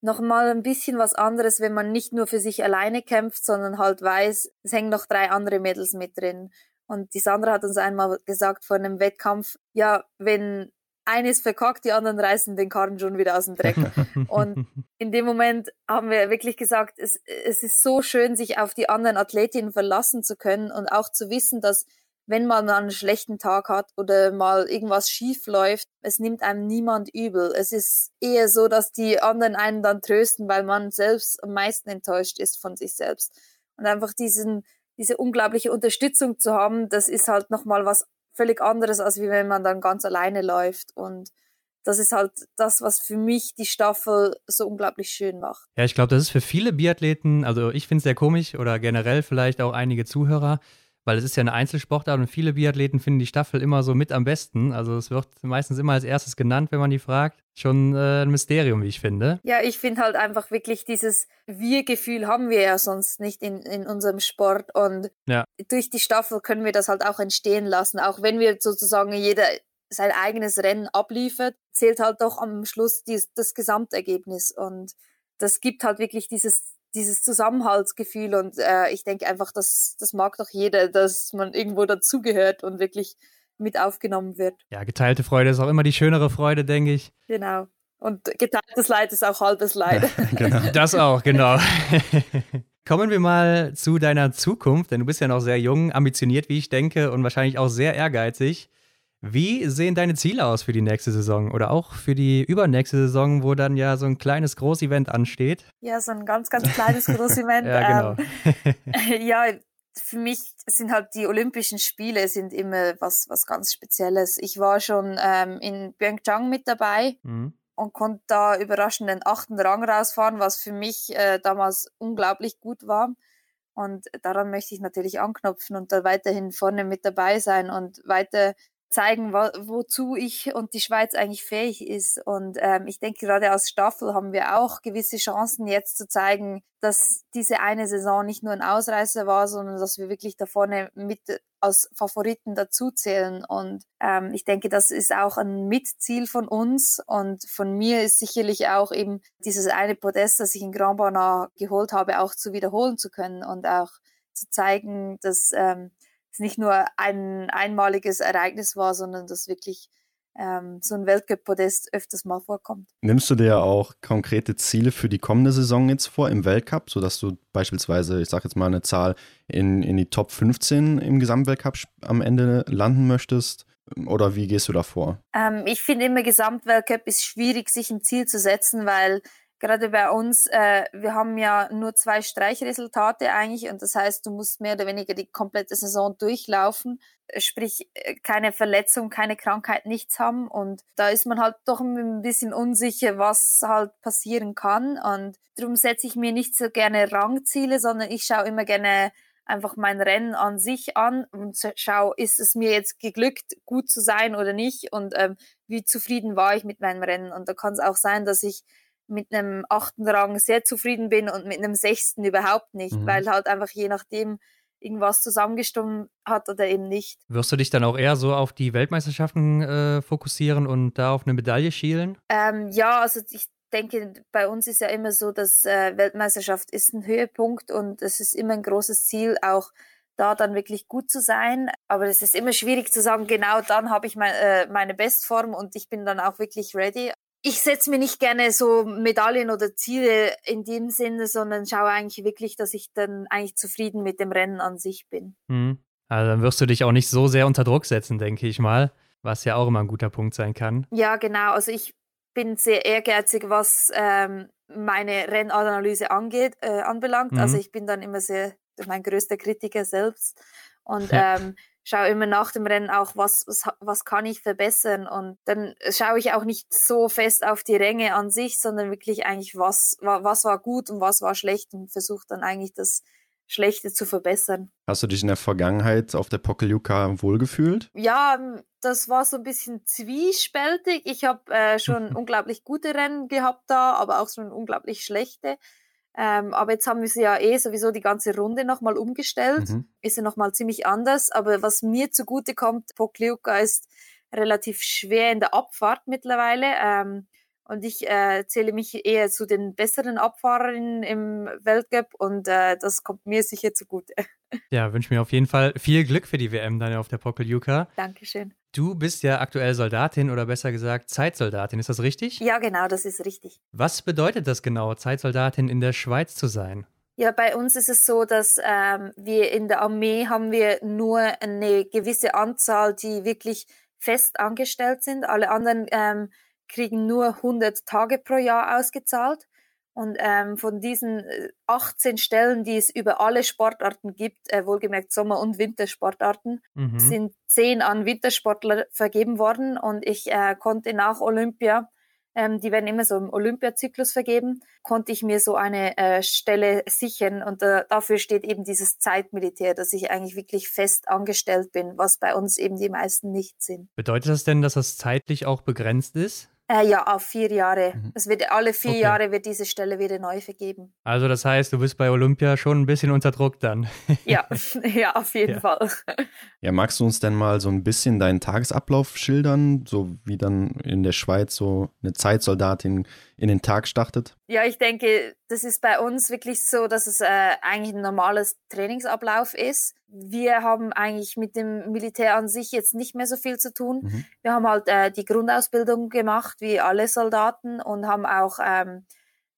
nochmal ein bisschen was anderes, wenn man nicht nur für sich alleine kämpft, sondern halt weiß, es hängen noch drei andere Mädels mit drin. Und die Sandra hat uns einmal gesagt vor einem Wettkampf, ja, wenn eines verkackt, die anderen reißen den Karren schon wieder aus dem Dreck. *laughs* und in dem Moment haben wir wirklich gesagt, es, es ist so schön, sich auf die anderen Athletinnen verlassen zu können und auch zu wissen, dass wenn man einen schlechten Tag hat oder mal irgendwas schief läuft, es nimmt einem niemand übel. Es ist eher so, dass die anderen einen dann trösten, weil man selbst am meisten enttäuscht ist von sich selbst. Und einfach diesen, diese unglaubliche Unterstützung zu haben, das ist halt nochmal was völlig anderes, als wenn man dann ganz alleine läuft. Und das ist halt das, was für mich die Staffel so unglaublich schön macht. Ja, ich glaube, das ist für viele Biathleten, also ich finde es sehr komisch oder generell vielleicht auch einige Zuhörer, weil es ist ja eine Einzelsportart und viele Biathleten finden die Staffel immer so mit am besten. Also es wird meistens immer als erstes genannt, wenn man die fragt. Schon äh, ein Mysterium, wie ich finde. Ja, ich finde halt einfach wirklich dieses Wir-Gefühl haben wir ja sonst nicht in, in unserem Sport und ja. durch die Staffel können wir das halt auch entstehen lassen. Auch wenn wir sozusagen jeder sein eigenes Rennen abliefert, zählt halt doch am Schluss dies, das Gesamtergebnis und das gibt halt wirklich dieses dieses Zusammenhaltsgefühl und äh, ich denke einfach, dass das mag doch jeder, dass man irgendwo dazugehört und wirklich mit aufgenommen wird. Ja, geteilte Freude ist auch immer die schönere Freude, denke ich. Genau. Und geteiltes Leid ist auch halbes Leid. *laughs* genau. Das auch, genau. *laughs* Kommen wir mal zu deiner Zukunft, denn du bist ja noch sehr jung, ambitioniert, wie ich denke, und wahrscheinlich auch sehr ehrgeizig. Wie sehen deine Ziele aus für die nächste Saison oder auch für die übernächste Saison, wo dann ja so ein kleines Großevent ansteht? Ja, so ein ganz, ganz kleines *laughs* Großevent. ja, genau. Ähm, ja, für mich sind halt die Olympischen Spiele sind immer was, was ganz Spezielles. Ich war schon ähm, in Pyeongchang mit dabei. Mhm. Und konnte da überraschend den achten Rang rausfahren, was für mich äh, damals unglaublich gut war. Und daran möchte ich natürlich anknüpfen und da weiterhin vorne mit dabei sein und weiter zeigen, wo, wozu ich und die Schweiz eigentlich fähig ist. Und ähm, ich denke, gerade als Staffel haben wir auch gewisse Chancen jetzt zu zeigen, dass diese eine Saison nicht nur ein Ausreißer war, sondern dass wir wirklich da vorne mit als Favoriten dazuzählen. Und ähm, ich denke, das ist auch ein Mitziel von uns. Und von mir ist sicherlich auch eben dieses eine Podest, das ich in Grand Bana geholt habe, auch zu wiederholen zu können und auch zu zeigen, dass ähm, es nicht nur ein einmaliges Ereignis war, sondern dass wirklich ähm, so ein Weltcup-Podest öfters mal vorkommt. Nimmst du dir auch konkrete Ziele für die kommende Saison jetzt vor im Weltcup, sodass du beispielsweise, ich sage jetzt mal eine Zahl, in, in die Top 15 im Gesamtweltcup am Ende landen möchtest? Oder wie gehst du da vor? Ähm, ich finde immer, Gesamtweltcup ist schwierig, sich ein Ziel zu setzen, weil gerade bei uns, äh, wir haben ja nur zwei Streichresultate eigentlich und das heißt, du musst mehr oder weniger die komplette Saison durchlaufen, sprich äh, keine Verletzung, keine Krankheit, nichts haben. Und da ist man halt doch ein bisschen unsicher, was halt passieren kann. Und darum setze ich mir nicht so gerne Rangziele, sondern ich schaue immer gerne einfach mein Rennen an sich an und schau, ist es mir jetzt geglückt, gut zu sein oder nicht. Und ähm, wie zufrieden war ich mit meinem Rennen. Und da kann es auch sein, dass ich mit einem achten Rang sehr zufrieden bin und mit einem sechsten überhaupt nicht, mhm. weil halt einfach je nachdem irgendwas zusammengestimmt hat oder eben nicht. Wirst du dich dann auch eher so auf die Weltmeisterschaften äh, fokussieren und da auf eine Medaille schielen? Ähm, ja, also ich denke, bei uns ist ja immer so, dass äh, Weltmeisterschaft ist ein Höhepunkt und es ist immer ein großes Ziel, auch da dann wirklich gut zu sein. Aber es ist immer schwierig zu sagen, genau dann habe ich mein, äh, meine Bestform und ich bin dann auch wirklich ready ich setze mir nicht gerne so Medaillen oder Ziele in dem Sinne, sondern schaue eigentlich wirklich, dass ich dann eigentlich zufrieden mit dem Rennen an sich bin. Mhm. Also dann wirst du dich auch nicht so sehr unter Druck setzen, denke ich mal, was ja auch immer ein guter Punkt sein kann. Ja, genau. Also ich bin sehr ehrgeizig, was ähm, meine Rennanalyse angeht, äh, anbelangt. Mhm. Also ich bin dann immer sehr mein größter Kritiker selbst und *laughs* ähm, schaue immer nach dem Rennen auch, was, was, was kann ich verbessern. Und dann schaue ich auch nicht so fest auf die Ränge an sich, sondern wirklich eigentlich, was, was war gut und was war schlecht und versuche dann eigentlich das Schlechte zu verbessern. Hast du dich in der Vergangenheit auf der Pokeljuka wohlgefühlt? Ja, das war so ein bisschen zwiespältig. Ich habe äh, schon *laughs* unglaublich gute Rennen gehabt da, aber auch schon unglaublich schlechte. Ähm, aber jetzt haben wir sie ja eh sowieso die ganze Runde nochmal umgestellt. Mhm. Ist ja nochmal ziemlich anders. Aber was mir zugute kommt, Pokljuka ist relativ schwer in der Abfahrt mittlerweile. Ähm, und ich äh, zähle mich eher zu den besseren Abfahrerinnen im Weltcup und äh, das kommt mir sicher zugute. Ja, wünsche mir auf jeden Fall viel Glück für die WM dann auf der Pokeljuka. Dankeschön. Du bist ja aktuell Soldatin oder besser gesagt Zeitsoldatin, ist das richtig? Ja, genau, das ist richtig. Was bedeutet das genau, Zeitsoldatin in der Schweiz zu sein? Ja, bei uns ist es so, dass ähm, wir in der Armee haben wir nur eine gewisse Anzahl, die wirklich fest angestellt sind. Alle anderen ähm, kriegen nur 100 Tage pro Jahr ausgezahlt. Und ähm, von diesen 18 äh, Stellen, die es über alle Sportarten gibt, äh, wohlgemerkt Sommer- und Wintersportarten, mhm. sind 10 an Wintersportler vergeben worden. Und ich äh, konnte nach Olympia, ähm, die werden immer so im Olympiazyklus vergeben, konnte ich mir so eine äh, Stelle sichern. Und äh, dafür steht eben dieses Zeitmilitär, dass ich eigentlich wirklich fest angestellt bin, was bei uns eben die meisten nicht sind. Bedeutet das denn, dass das zeitlich auch begrenzt ist? Äh, ja, auf vier Jahre. Mhm. Es wird alle vier okay. Jahre wird diese Stelle wieder neu vergeben. Also das heißt, du bist bei Olympia schon ein bisschen unter Druck dann. *laughs* ja, *laughs* ja, auf jeden ja. Fall. Ja, magst du uns denn mal so ein bisschen deinen Tagesablauf schildern, so wie dann in der Schweiz so eine Zeitsoldatin in den Tag startet? Ja, ich denke, das ist bei uns wirklich so, dass es äh, eigentlich ein normales Trainingsablauf ist. Wir haben eigentlich mit dem Militär an sich jetzt nicht mehr so viel zu tun. Mhm. Wir haben halt äh, die Grundausbildung gemacht, wie alle Soldaten, und haben auch ähm,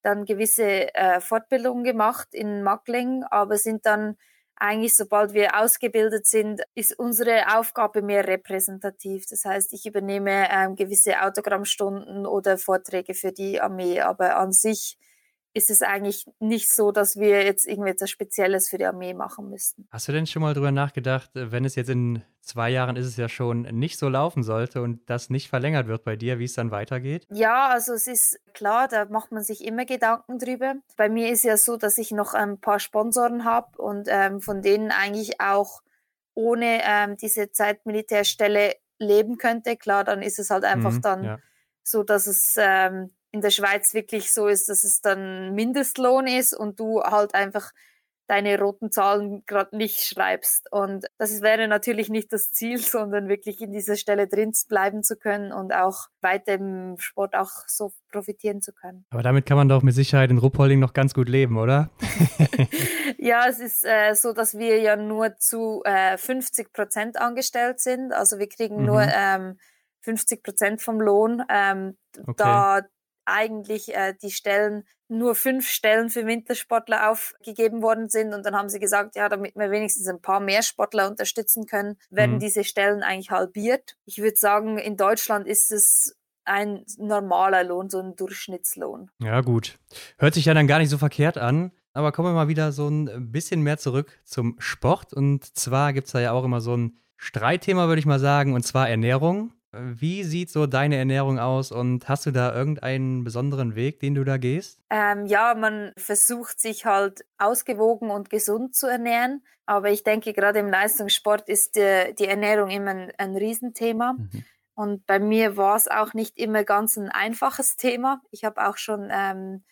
dann gewisse äh, Fortbildungen gemacht in Mackling, aber sind dann eigentlich, sobald wir ausgebildet sind, ist unsere Aufgabe mehr repräsentativ. Das heißt, ich übernehme ähm, gewisse Autogrammstunden oder Vorträge für die Armee, aber an sich ist es eigentlich nicht so, dass wir jetzt irgendetwas Spezielles für die Armee machen müssten. Hast du denn schon mal drüber nachgedacht, wenn es jetzt in zwei Jahren ist es ja schon nicht so laufen sollte und das nicht verlängert wird bei dir, wie es dann weitergeht? Ja, also es ist klar, da macht man sich immer Gedanken drüber. Bei mir ist ja so, dass ich noch ein paar Sponsoren habe und ähm, von denen eigentlich auch ohne ähm, diese Zeitmilitärstelle leben könnte. Klar, dann ist es halt einfach mhm, dann ja. so, dass es ähm, in der Schweiz wirklich so ist, dass es dann Mindestlohn ist und du halt einfach deine roten Zahlen gerade nicht schreibst. Und das wäre natürlich nicht das Ziel, *laughs* sondern wirklich in dieser Stelle drin bleiben zu können und auch weiter im Sport auch so profitieren zu können. Aber damit kann man doch mit Sicherheit in Ruppolding noch ganz gut leben, oder? *laughs* *laughs* ja, es ist äh, so, dass wir ja nur zu äh, 50 Prozent angestellt sind. Also wir kriegen mhm. nur ähm, 50 Prozent vom Lohn. Ähm, okay. Da eigentlich äh, die Stellen nur fünf Stellen für Wintersportler aufgegeben worden sind und dann haben sie gesagt, ja, damit wir wenigstens ein paar mehr Sportler unterstützen können, werden mhm. diese Stellen eigentlich halbiert. Ich würde sagen, in Deutschland ist es ein normaler Lohn, so ein Durchschnittslohn. Ja, gut. Hört sich ja dann gar nicht so verkehrt an. Aber kommen wir mal wieder so ein bisschen mehr zurück zum Sport. Und zwar gibt es da ja auch immer so ein Streitthema, würde ich mal sagen, und zwar Ernährung. Wie sieht so deine Ernährung aus und hast du da irgendeinen besonderen Weg, den du da gehst? Ähm, ja, man versucht sich halt ausgewogen und gesund zu ernähren. Aber ich denke, gerade im Leistungssport ist die, die Ernährung immer ein, ein Riesenthema. Mhm. Und bei mir war es auch nicht immer ganz ein einfaches Thema. Ich habe auch schon ähm,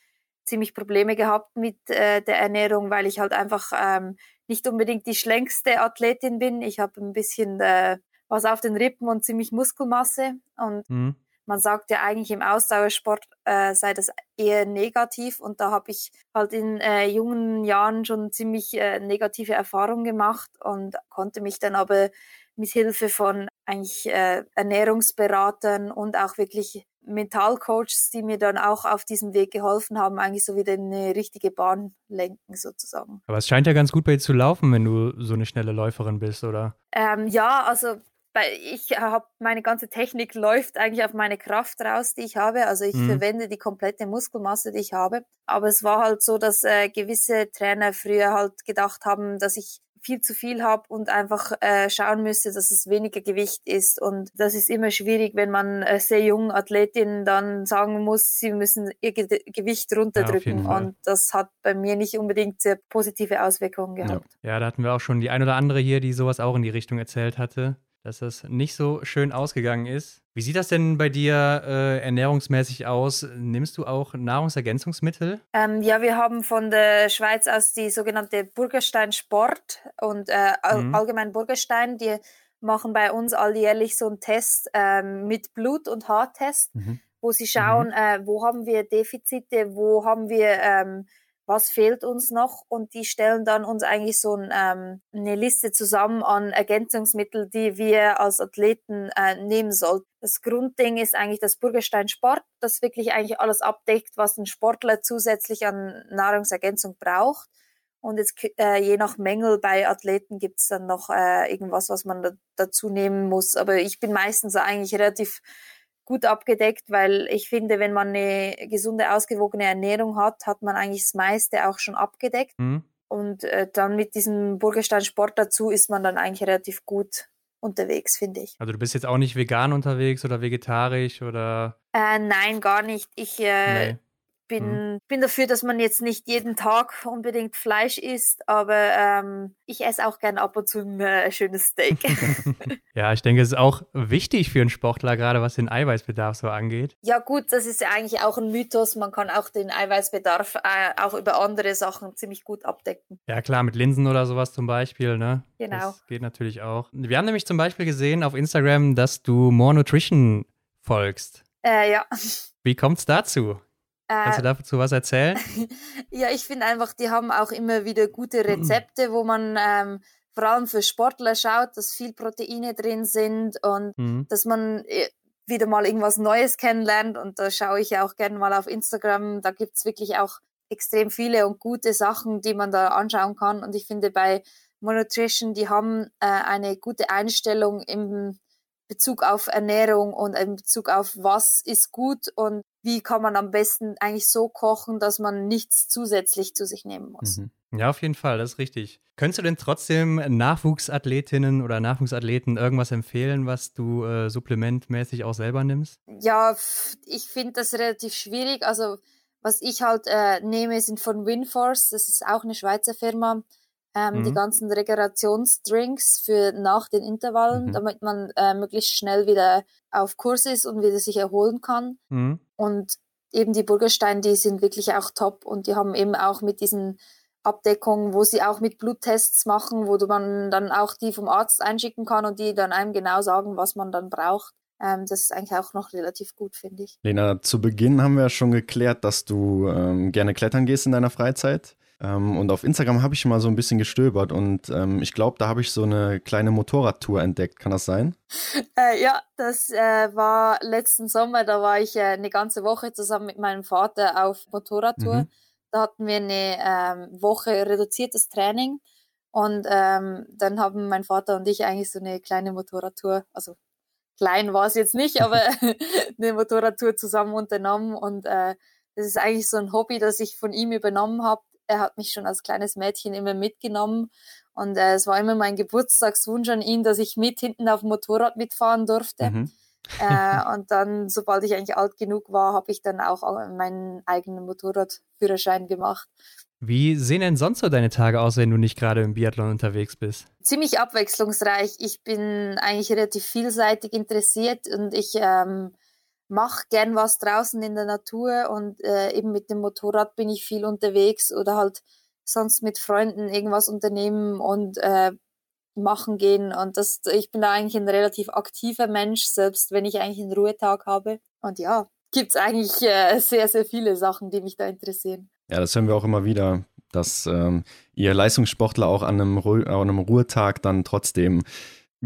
ziemlich Probleme gehabt mit äh, der Ernährung, weil ich halt einfach ähm, nicht unbedingt die schlänkste Athletin bin. Ich habe ein bisschen äh, was auf den Rippen und ziemlich Muskelmasse. Und mhm. man sagt ja eigentlich im Ausdauersport äh, sei das eher negativ. Und da habe ich halt in äh, jungen Jahren schon ziemlich äh, negative Erfahrungen gemacht und konnte mich dann aber mit Hilfe von eigentlich äh, Ernährungsberatern und auch wirklich Mentalcoaches, die mir dann auch auf diesem Weg geholfen haben, eigentlich so wieder eine richtige Bahn lenken sozusagen. Aber es scheint ja ganz gut bei dir zu laufen, wenn du so eine schnelle Läuferin bist, oder? Ähm, ja, also weil ich habe meine ganze Technik läuft eigentlich auf meine Kraft raus, die ich habe. Also ich mhm. verwende die komplette Muskelmasse, die ich habe. Aber es war halt so, dass äh, gewisse Trainer früher halt gedacht haben, dass ich viel zu viel habe und einfach äh, schauen müsste, dass es weniger Gewicht ist. Und das ist immer schwierig, wenn man äh, sehr jungen Athletinnen dann sagen muss, sie müssen ihr Ge Gewicht runterdrücken. Ja, und das hat bei mir nicht unbedingt sehr positive Auswirkungen gehabt. Ja. ja, da hatten wir auch schon die ein oder andere hier, die sowas auch in die Richtung erzählt hatte dass das nicht so schön ausgegangen ist. Wie sieht das denn bei dir äh, ernährungsmäßig aus? Nimmst du auch Nahrungsergänzungsmittel? Ähm, ja, wir haben von der Schweiz aus die sogenannte Burgerstein Sport und äh, mhm. allgemein Burgerstein, die machen bei uns alljährlich so einen Test ähm, mit Blut- und Haartest, mhm. wo sie schauen, mhm. äh, wo haben wir Defizite, wo haben wir ähm, was fehlt uns noch und die stellen dann uns eigentlich so ein, ähm, eine Liste zusammen an Ergänzungsmitteln, die wir als Athleten äh, nehmen sollten. Das Grundding ist eigentlich das Burgerstein Sport, das wirklich eigentlich alles abdeckt, was ein Sportler zusätzlich an Nahrungsergänzung braucht. Und jetzt äh, je nach Mängel bei Athleten gibt's dann noch äh, irgendwas, was man da, dazu nehmen muss. Aber ich bin meistens eigentlich relativ gut abgedeckt, weil ich finde, wenn man eine gesunde, ausgewogene Ernährung hat, hat man eigentlich das meiste auch schon abgedeckt. Mhm. Und äh, dann mit diesem Burgerstein Sport dazu ist man dann eigentlich relativ gut unterwegs, finde ich. Also du bist jetzt auch nicht vegan unterwegs oder vegetarisch oder? Äh, nein, gar nicht. Ich äh, nee bin, mhm. bin dafür, dass man jetzt nicht jeden Tag unbedingt Fleisch isst, aber ähm, ich esse auch gern ab und zu ein äh, schönes Steak. *laughs* *laughs* ja, ich denke, es ist auch wichtig für einen Sportler, gerade was den Eiweißbedarf so angeht. Ja, gut, das ist ja eigentlich auch ein Mythos. Man kann auch den Eiweißbedarf äh, auch über andere Sachen ziemlich gut abdecken. Ja, klar, mit Linsen oder sowas zum Beispiel, ne? Genau. Das geht natürlich auch. Wir haben nämlich zum Beispiel gesehen auf Instagram, dass du More Nutrition folgst. Äh, ja. Wie kommt es dazu? Kannst du äh, dazu was erzählen? *laughs* ja, ich finde einfach, die haben auch immer wieder gute Rezepte, wo man ähm, vor allem für Sportler schaut, dass viel Proteine drin sind und mhm. dass man äh, wieder mal irgendwas Neues kennenlernt. Und da schaue ich ja auch gerne mal auf Instagram. Da gibt es wirklich auch extrem viele und gute Sachen, die man da anschauen kann. Und ich finde bei Monutrition, die haben äh, eine gute Einstellung im Bezug auf Ernährung und in Bezug auf was ist gut und wie kann man am besten eigentlich so kochen, dass man nichts zusätzlich zu sich nehmen muss. Mhm. Ja, auf jeden Fall, das ist richtig. Könntest du denn trotzdem Nachwuchsathletinnen oder Nachwuchsathleten irgendwas empfehlen, was du äh, supplementmäßig auch selber nimmst? Ja, ich finde das relativ schwierig. Also was ich halt äh, nehme, sind von Winforce. Das ist auch eine Schweizer Firma ähm, mhm. die ganzen Regenerationsdrinks für nach den Intervallen, mhm. damit man äh, möglichst schnell wieder auf Kurs ist und wieder sich erholen kann. Mhm. Und eben die Burgerstein, die sind wirklich auch top und die haben eben auch mit diesen Abdeckungen, wo sie auch mit Bluttests machen, wo man dann auch die vom Arzt einschicken kann und die dann einem genau sagen, was man dann braucht. Ähm, das ist eigentlich auch noch relativ gut, finde ich. Lena, zu Beginn haben wir schon geklärt, dass du ähm, gerne klettern gehst in deiner Freizeit. Ähm, und auf Instagram habe ich mal so ein bisschen gestöbert und ähm, ich glaube, da habe ich so eine kleine Motorradtour entdeckt. Kann das sein? Äh, ja, das äh, war letzten Sommer. Da war ich äh, eine ganze Woche zusammen mit meinem Vater auf Motorradtour. Mhm. Da hatten wir eine ähm, Woche reduziertes Training und ähm, dann haben mein Vater und ich eigentlich so eine kleine Motorradtour, also klein war es jetzt nicht, aber *laughs* *laughs* eine Motorradtour zusammen unternommen und äh, das ist eigentlich so ein Hobby, das ich von ihm übernommen habe er hat mich schon als kleines Mädchen immer mitgenommen und äh, es war immer mein Geburtstagswunsch an ihn, dass ich mit hinten auf dem Motorrad mitfahren durfte. Mhm. äh, *laughs* und dann, sobald ich eigentlich alt genug war, habe ich dann auch meinen eigenen Motorradführerschein gemacht. Wie sehen denn sonst so deine Tage aus, wenn du nicht gerade im Biathlon unterwegs bist? Ziemlich abwechslungsreich. Ich bin eigentlich relativ vielseitig interessiert und ich ähm, mache gern was draußen in der Natur und äh, eben mit dem Motorrad bin ich viel unterwegs oder halt sonst mit Freunden irgendwas unternehmen und äh, machen gehen. Und das ich bin da eigentlich ein relativ aktiver Mensch selbst wenn ich eigentlich einen Ruhetag habe. Und ja gibt's eigentlich äh, sehr sehr viele Sachen die mich da interessieren. Ja das hören wir auch immer wieder dass ähm, ihr Leistungssportler auch an einem, Ru an einem Ruhetag dann trotzdem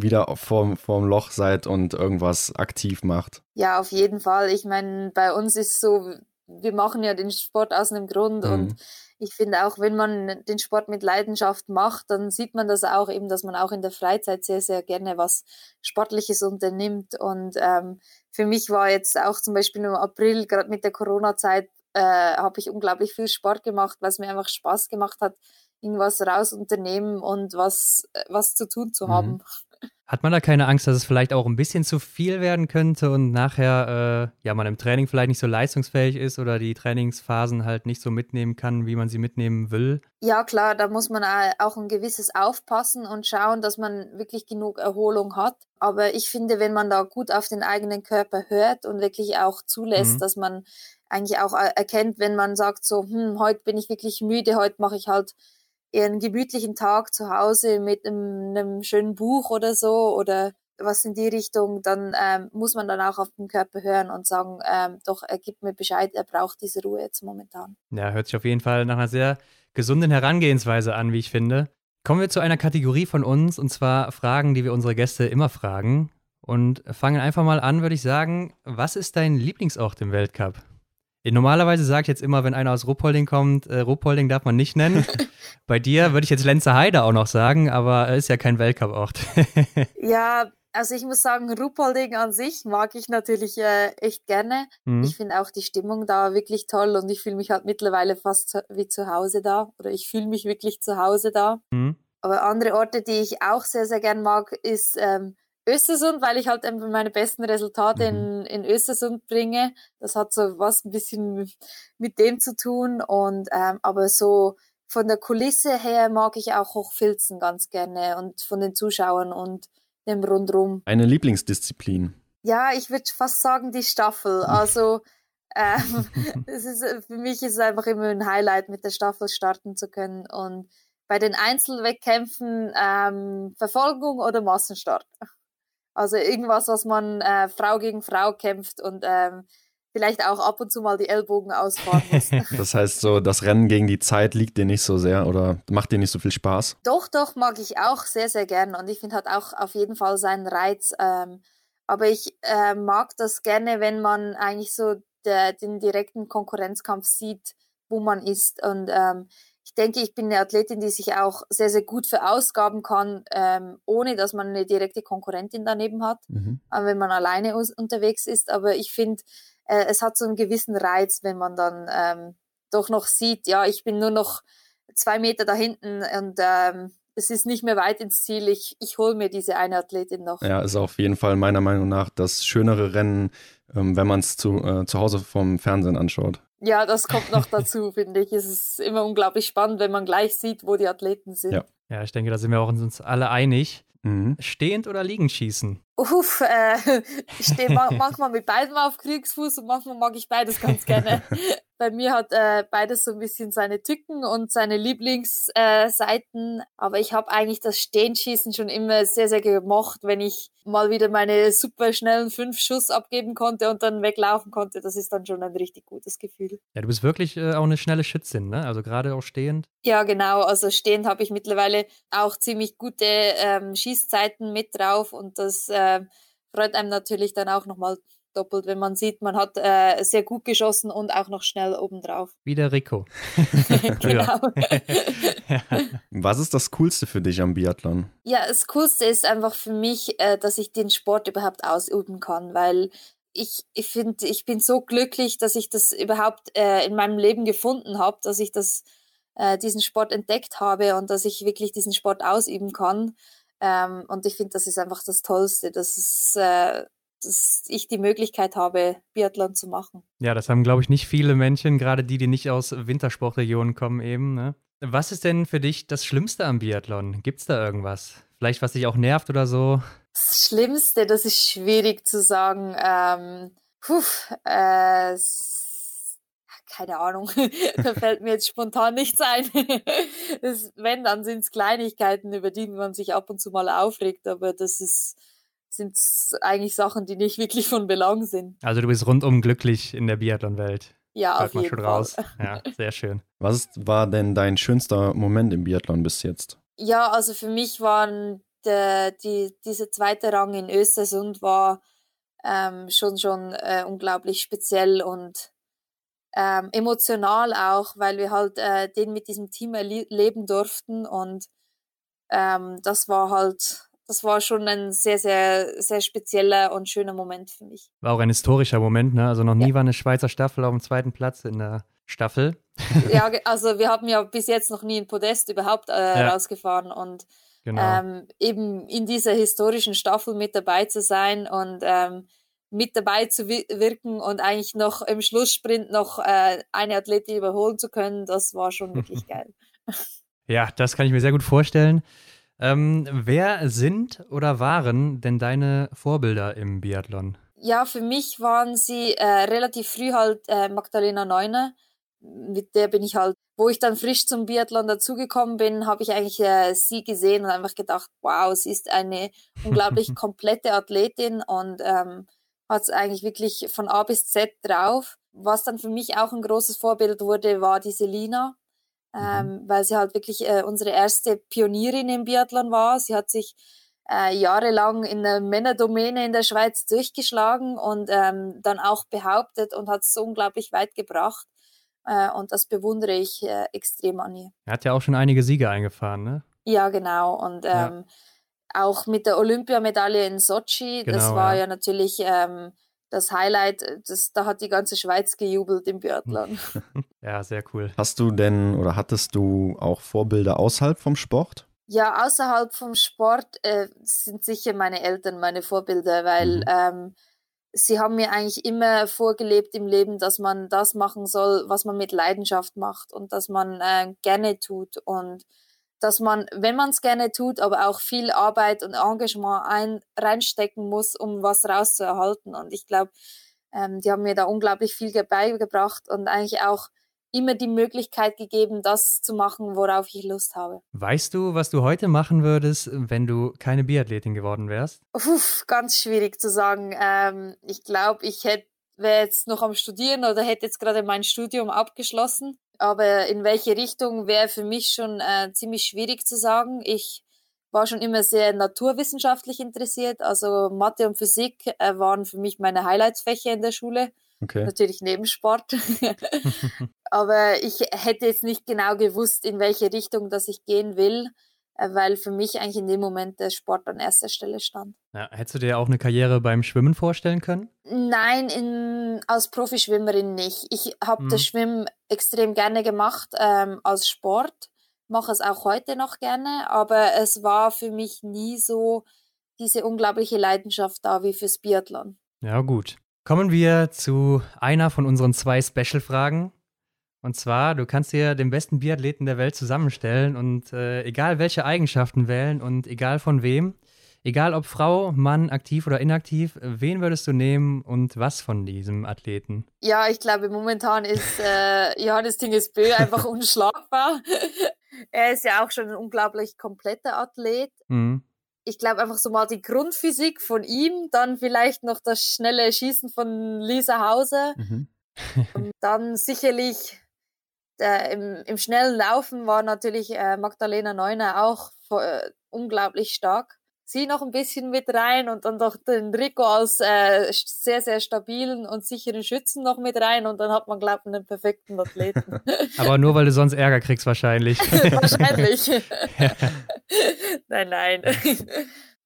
wieder vorm, vorm Loch seid und irgendwas aktiv macht. Ja, auf jeden Fall. Ich meine, bei uns ist so, wir machen ja den Sport aus einem Grund mhm. und ich finde auch, wenn man den Sport mit Leidenschaft macht, dann sieht man das auch eben, dass man auch in der Freizeit sehr, sehr gerne was Sportliches unternimmt. Und ähm, für mich war jetzt auch zum Beispiel im April, gerade mit der Corona-Zeit, äh, habe ich unglaublich viel Sport gemacht, weil es mir einfach Spaß gemacht hat, irgendwas raus unternehmen und was, was zu tun zu mhm. haben. Hat man da keine Angst, dass es vielleicht auch ein bisschen zu viel werden könnte und nachher äh, ja man im Training vielleicht nicht so leistungsfähig ist oder die Trainingsphasen halt nicht so mitnehmen kann, wie man sie mitnehmen will? Ja klar, da muss man auch ein gewisses Aufpassen und schauen, dass man wirklich genug Erholung hat. Aber ich finde, wenn man da gut auf den eigenen Körper hört und wirklich auch zulässt, mhm. dass man eigentlich auch äh, erkennt, wenn man sagt so, hm, heute bin ich wirklich müde, heute mache ich halt einen gemütlichen Tag zu Hause mit einem, einem schönen Buch oder so oder was in die Richtung, dann ähm, muss man dann auch auf den Körper hören und sagen, ähm, doch, er gibt mir Bescheid, er braucht diese Ruhe jetzt momentan. Ja, hört sich auf jeden Fall nach einer sehr gesunden Herangehensweise an, wie ich finde. Kommen wir zu einer Kategorie von uns und zwar Fragen, die wir unsere Gäste immer fragen. Und fangen einfach mal an, würde ich sagen, was ist dein Lieblingsort im Weltcup? Normalerweise sage ich jetzt immer, wenn einer aus Ruppolding kommt, äh, Ruppolding darf man nicht nennen. *laughs* Bei dir würde ich jetzt Lenzer Heide auch noch sagen, aber ist ja kein Weltcup-Ort. *laughs* ja, also ich muss sagen, Ruppolding an sich mag ich natürlich äh, echt gerne. Mhm. Ich finde auch die Stimmung da wirklich toll und ich fühle mich halt mittlerweile fast wie zu Hause da oder ich fühle mich wirklich zu Hause da. Mhm. Aber andere Orte, die ich auch sehr, sehr gern mag, ist ähm, Östersund, weil ich halt meine besten Resultate mhm. in, in Östersund bringe. Das hat so was ein bisschen mit dem zu tun. Und ähm, aber so von der Kulisse her mag ich auch Hochfilzen ganz gerne und von den Zuschauern und dem Rundrum. Eine Lieblingsdisziplin? Ja, ich würde fast sagen die Staffel. *laughs* Also ähm, *laughs* es ist, für mich ist es einfach immer ein Highlight, mit der Staffel starten zu können. Und bei den Einzelwettkämpfen ähm, Verfolgung oder Massenstart. Also irgendwas, was man äh, Frau gegen Frau kämpft und ähm, vielleicht auch ab und zu mal die Ellbogen ausfahren muss. *laughs* das heißt so, das Rennen gegen die Zeit liegt dir nicht so sehr oder macht dir nicht so viel Spaß? Doch, doch, mag ich auch sehr, sehr gern und ich finde hat auch auf jeden Fall seinen Reiz. Ähm, aber ich äh, mag das gerne, wenn man eigentlich so der, den direkten Konkurrenzkampf sieht, wo man ist. Und ähm, ich denke, ich bin eine Athletin, die sich auch sehr, sehr gut verausgaben kann, ähm, ohne dass man eine direkte Konkurrentin daneben hat, mhm. Äh, wenn man alleine unterwegs ist. Aber ich finde, äh, es hat so einen gewissen Reiz, wenn man dann ähm, doch noch sieht, ja, ich bin nur noch zwei Meter da hinten und ähm, es ist nicht mehr weit ins Ziel. Ich, ich hole mir diese eine Athletin noch. Ja, ist auf jeden Fall meiner Meinung nach das schönere Rennen, ähm, wenn man es zu, äh, zu Hause vom Fernsehen anschaut. Ja, das kommt noch *laughs* dazu, finde ich. Es ist immer unglaublich spannend, wenn man gleich sieht, wo die Athleten sind. Ja, ja ich denke, da sind wir auch uns alle einig. Mhm. Stehend oder liegend schießen? Uff, äh, *laughs* ich stehe manchmal mit beidem auf Kriegsfuß und manchmal mag ich beides ganz gerne. *laughs* Bei mir hat äh, beides so ein bisschen seine Tücken und seine Lieblingsseiten. Äh, aber ich habe eigentlich das Stehenschießen schon immer sehr, sehr gemocht, wenn ich mal wieder meine super schnellen fünf Schuss abgeben konnte und dann weglaufen konnte. Das ist dann schon ein richtig gutes Gefühl. Ja, du bist wirklich äh, auch eine schnelle Schützin, ne? Also gerade auch stehend. Ja, genau. Also stehend habe ich mittlerweile auch ziemlich gute ähm, Schießzeiten mit drauf und das äh, freut einem natürlich dann auch nochmal doppelt, wenn man sieht, man hat äh, sehr gut geschossen und auch noch schnell obendrauf. Wie der Rico. *laughs* *laughs* genau. *laughs* Was ist das Coolste für dich am Biathlon? Ja, das Coolste ist einfach für mich, äh, dass ich den Sport überhaupt ausüben kann, weil ich, ich finde, ich bin so glücklich, dass ich das überhaupt äh, in meinem Leben gefunden habe, dass ich das, äh, diesen Sport entdeckt habe und dass ich wirklich diesen Sport ausüben kann. Ähm, und ich finde, das ist einfach das Tollste. Das ist äh, dass ich die Möglichkeit habe, Biathlon zu machen. Ja, das haben, glaube ich, nicht viele Menschen, gerade die, die nicht aus Wintersportregionen kommen eben. Ne? Was ist denn für dich das Schlimmste am Biathlon? Gibt es da irgendwas? Vielleicht, was dich auch nervt oder so? Das Schlimmste, das ist schwierig zu sagen. Ähm, puh, äh, keine Ahnung, *laughs* da fällt mir jetzt spontan nichts ein. *laughs* das, wenn, dann sind es Kleinigkeiten, über die man sich ab und zu mal aufregt, aber das ist sind eigentlich Sachen, die nicht wirklich von Belang sind. Also du bist rundum glücklich in der Biathlon-Welt. Ja, Hört auf jeden schon Fall. raus. Ja, *laughs* sehr schön. Was war denn dein schönster Moment im Biathlon bis jetzt? Ja, also für mich waren der, die, dieser zweite Rang in Östersund war ähm, schon schon äh, unglaublich speziell und ähm, emotional auch, weil wir halt äh, den mit diesem Team erleben durften und ähm, das war halt das war schon ein sehr, sehr, sehr spezieller und schöner Moment für mich. War auch ein historischer Moment, ne? Also noch nie ja. war eine Schweizer Staffel auf dem zweiten Platz in der Staffel. *laughs* ja, *laughs* also wir haben ja bis jetzt noch nie ein Podest überhaupt äh, ja. rausgefahren und genau. ähm, eben in dieser historischen Staffel mit dabei zu sein und ähm, mit dabei zu wirken und eigentlich noch im Schlusssprint noch äh, eine Athletin überholen zu können, das war schon wirklich *laughs* geil. Ja, das kann ich mir sehr gut vorstellen. Ähm, wer sind oder waren denn deine Vorbilder im Biathlon? Ja, für mich waren sie äh, relativ früh halt äh, Magdalena Neuner. Mit der bin ich halt, wo ich dann frisch zum Biathlon dazugekommen bin, habe ich eigentlich äh, sie gesehen und einfach gedacht, wow, sie ist eine *laughs* unglaublich komplette Athletin und ähm, hat es eigentlich wirklich von A bis Z drauf. Was dann für mich auch ein großes Vorbild wurde, war die Selina, mhm. ähm, weil sie halt wirklich äh, unsere erste Pionierin im Biathlon war. Sie hat sich äh, jahrelang in der Männerdomäne in der Schweiz durchgeschlagen und ähm, dann auch behauptet und hat es so unglaublich weit gebracht. Äh, und das bewundere ich äh, extrem an ihr. Er hat ja auch schon einige Siege eingefahren, ne? Ja, genau. Und ähm, ja auch mit der Olympiamedaille in Sochi, genau, das war ja, ja natürlich ähm, das Highlight. Das, da hat die ganze Schweiz gejubelt im Biathlon. *laughs* ja, sehr cool. Hast du denn oder hattest du auch Vorbilder außerhalb vom Sport? Ja, außerhalb vom Sport äh, sind sicher meine Eltern meine Vorbilder, weil mhm. ähm, sie haben mir eigentlich immer vorgelebt im Leben, dass man das machen soll, was man mit Leidenschaft macht und dass man äh, gerne tut und dass man, wenn man es gerne tut, aber auch viel Arbeit und Engagement ein, reinstecken muss, um was rauszuerhalten. Und ich glaube, ähm, die haben mir da unglaublich viel beigebracht und eigentlich auch immer die Möglichkeit gegeben, das zu machen, worauf ich Lust habe. Weißt du, was du heute machen würdest, wenn du keine Biathletin geworden wärst? Uff, ganz schwierig zu sagen. Ähm, ich glaube, ich hätte wäre jetzt noch am Studieren oder hätte jetzt gerade mein Studium abgeschlossen. Aber in welche Richtung wäre für mich schon äh, ziemlich schwierig zu sagen. Ich war schon immer sehr naturwissenschaftlich interessiert. Also Mathe und Physik äh, waren für mich meine Highlightsfächer in der Schule. Okay. Natürlich neben Sport. *laughs* Aber ich hätte jetzt nicht genau gewusst, in welche Richtung das ich gehen will. Äh, weil für mich eigentlich in dem Moment der Sport an erster Stelle stand. Ja, hättest du dir auch eine Karriere beim Schwimmen vorstellen können? Nein, in, als Profischwimmerin nicht. Ich habe mhm. das Schwimmen extrem gerne gemacht ähm, als Sport, mache es auch heute noch gerne, aber es war für mich nie so diese unglaubliche Leidenschaft da wie fürs Biathlon. Ja, gut. Kommen wir zu einer von unseren zwei Special-Fragen. Und zwar, du kannst dir den besten Biathleten der Welt zusammenstellen und äh, egal welche Eigenschaften wählen und egal von wem, egal ob Frau, Mann, aktiv oder inaktiv, wen würdest du nehmen und was von diesem Athleten? Ja, ich glaube, momentan ist äh, Johannes Tingesbö einfach *laughs* unschlagbar. er ist ja auch schon ein unglaublich kompletter Athlet. Mhm. Ich glaube einfach so mal die Grundphysik von ihm, dann vielleicht noch das schnelle Schießen von Lisa Hauser. Mhm. und dann sicherlich äh, im, im, schnellen Laufen war natürlich äh, Magdalena Neuner auch äh, unglaublich stark. Sie noch ein bisschen mit rein und dann doch den Rico als äh, sehr, sehr stabilen und sicheren Schützen noch mit rein und dann hat man, glaube ich, einen perfekten Athleten. *laughs* *laughs* Aber nur, weil du sonst Ärger kriegst wahrscheinlich. *laughs* wahrscheinlich. nein, nein.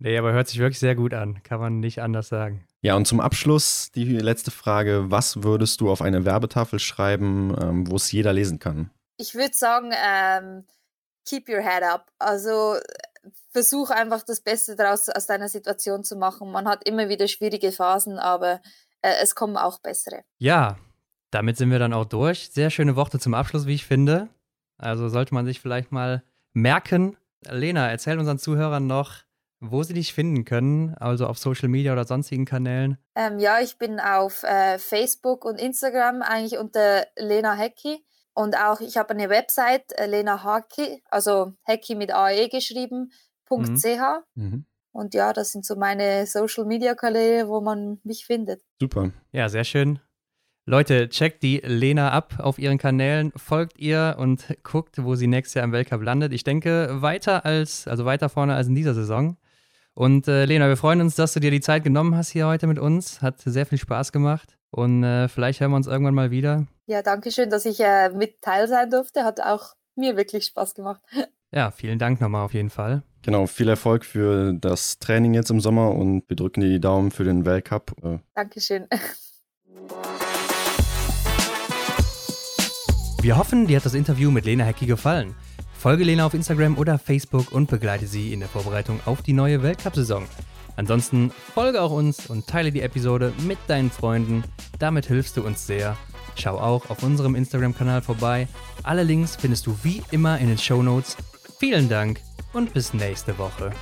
Nee, aber hört sich wirklich sehr gut an. Kann man nicht anders sagen. Ja, und zum Abschluss die letzte Frage. Was würdest du auf eine Werbetafel schreiben, ähm, wo es jeder lesen kann? Ich würde sagen, ähm, keep your head up. Also versuch einfach das Beste daraus aus deiner Situation zu machen. Man hat immer wieder schwierige Phasen, aber äh, es kommen auch bessere. Ja, damit sind wir dann auch durch. Sehr schöne Worte zum Abschluss, wie ich finde. Also sollte man sich vielleicht mal merken. Lena, erzähl unseren Zuhörern noch, wo sie dich finden können, also auf Social Media oder sonstigen Kanälen. Ähm, ja, ich bin auf äh, Facebook und Instagram eigentlich unter Lena Hecki. Und auch, ich habe eine Website, äh, Lena Hacki, also Hecki mit AE geschrieben, mhm. .ch. Mhm. Und ja, das sind so meine Social Media Kanäle, wo man mich findet. Super. Ja, sehr schön. Leute, checkt die Lena ab auf ihren Kanälen, folgt ihr und guckt, wo sie nächstes Jahr im Weltcup landet. Ich denke, weiter als, also weiter vorne als in dieser Saison. Und äh, Lena, wir freuen uns, dass du dir die Zeit genommen hast hier heute mit uns. Hat sehr viel Spaß gemacht. Und äh, vielleicht hören wir uns irgendwann mal wieder. Ja, danke schön, dass ich äh, mit teil sein durfte. Hat auch mir wirklich Spaß gemacht. *laughs* Ja, vielen Dank nochmal auf jeden Fall. Genau, viel Erfolg für das Training jetzt im Sommer und wir drücken dir die Daumen für den Weltcup. Äh. Dankeschön. Wir hoffen, dir hat das Interview mit Lena Hecki gefallen. Folge Lena auf Instagram oder Facebook und begleite sie in der Vorbereitung auf die neue Weltcup-Saison. Ansonsten folge auch uns und teile die Episode mit deinen Freunden. Damit hilfst du uns sehr. Schau auch auf unserem Instagram-Kanal vorbei. Alle Links findest du wie immer in den Show Notes. Vielen Dank und bis nächste Woche.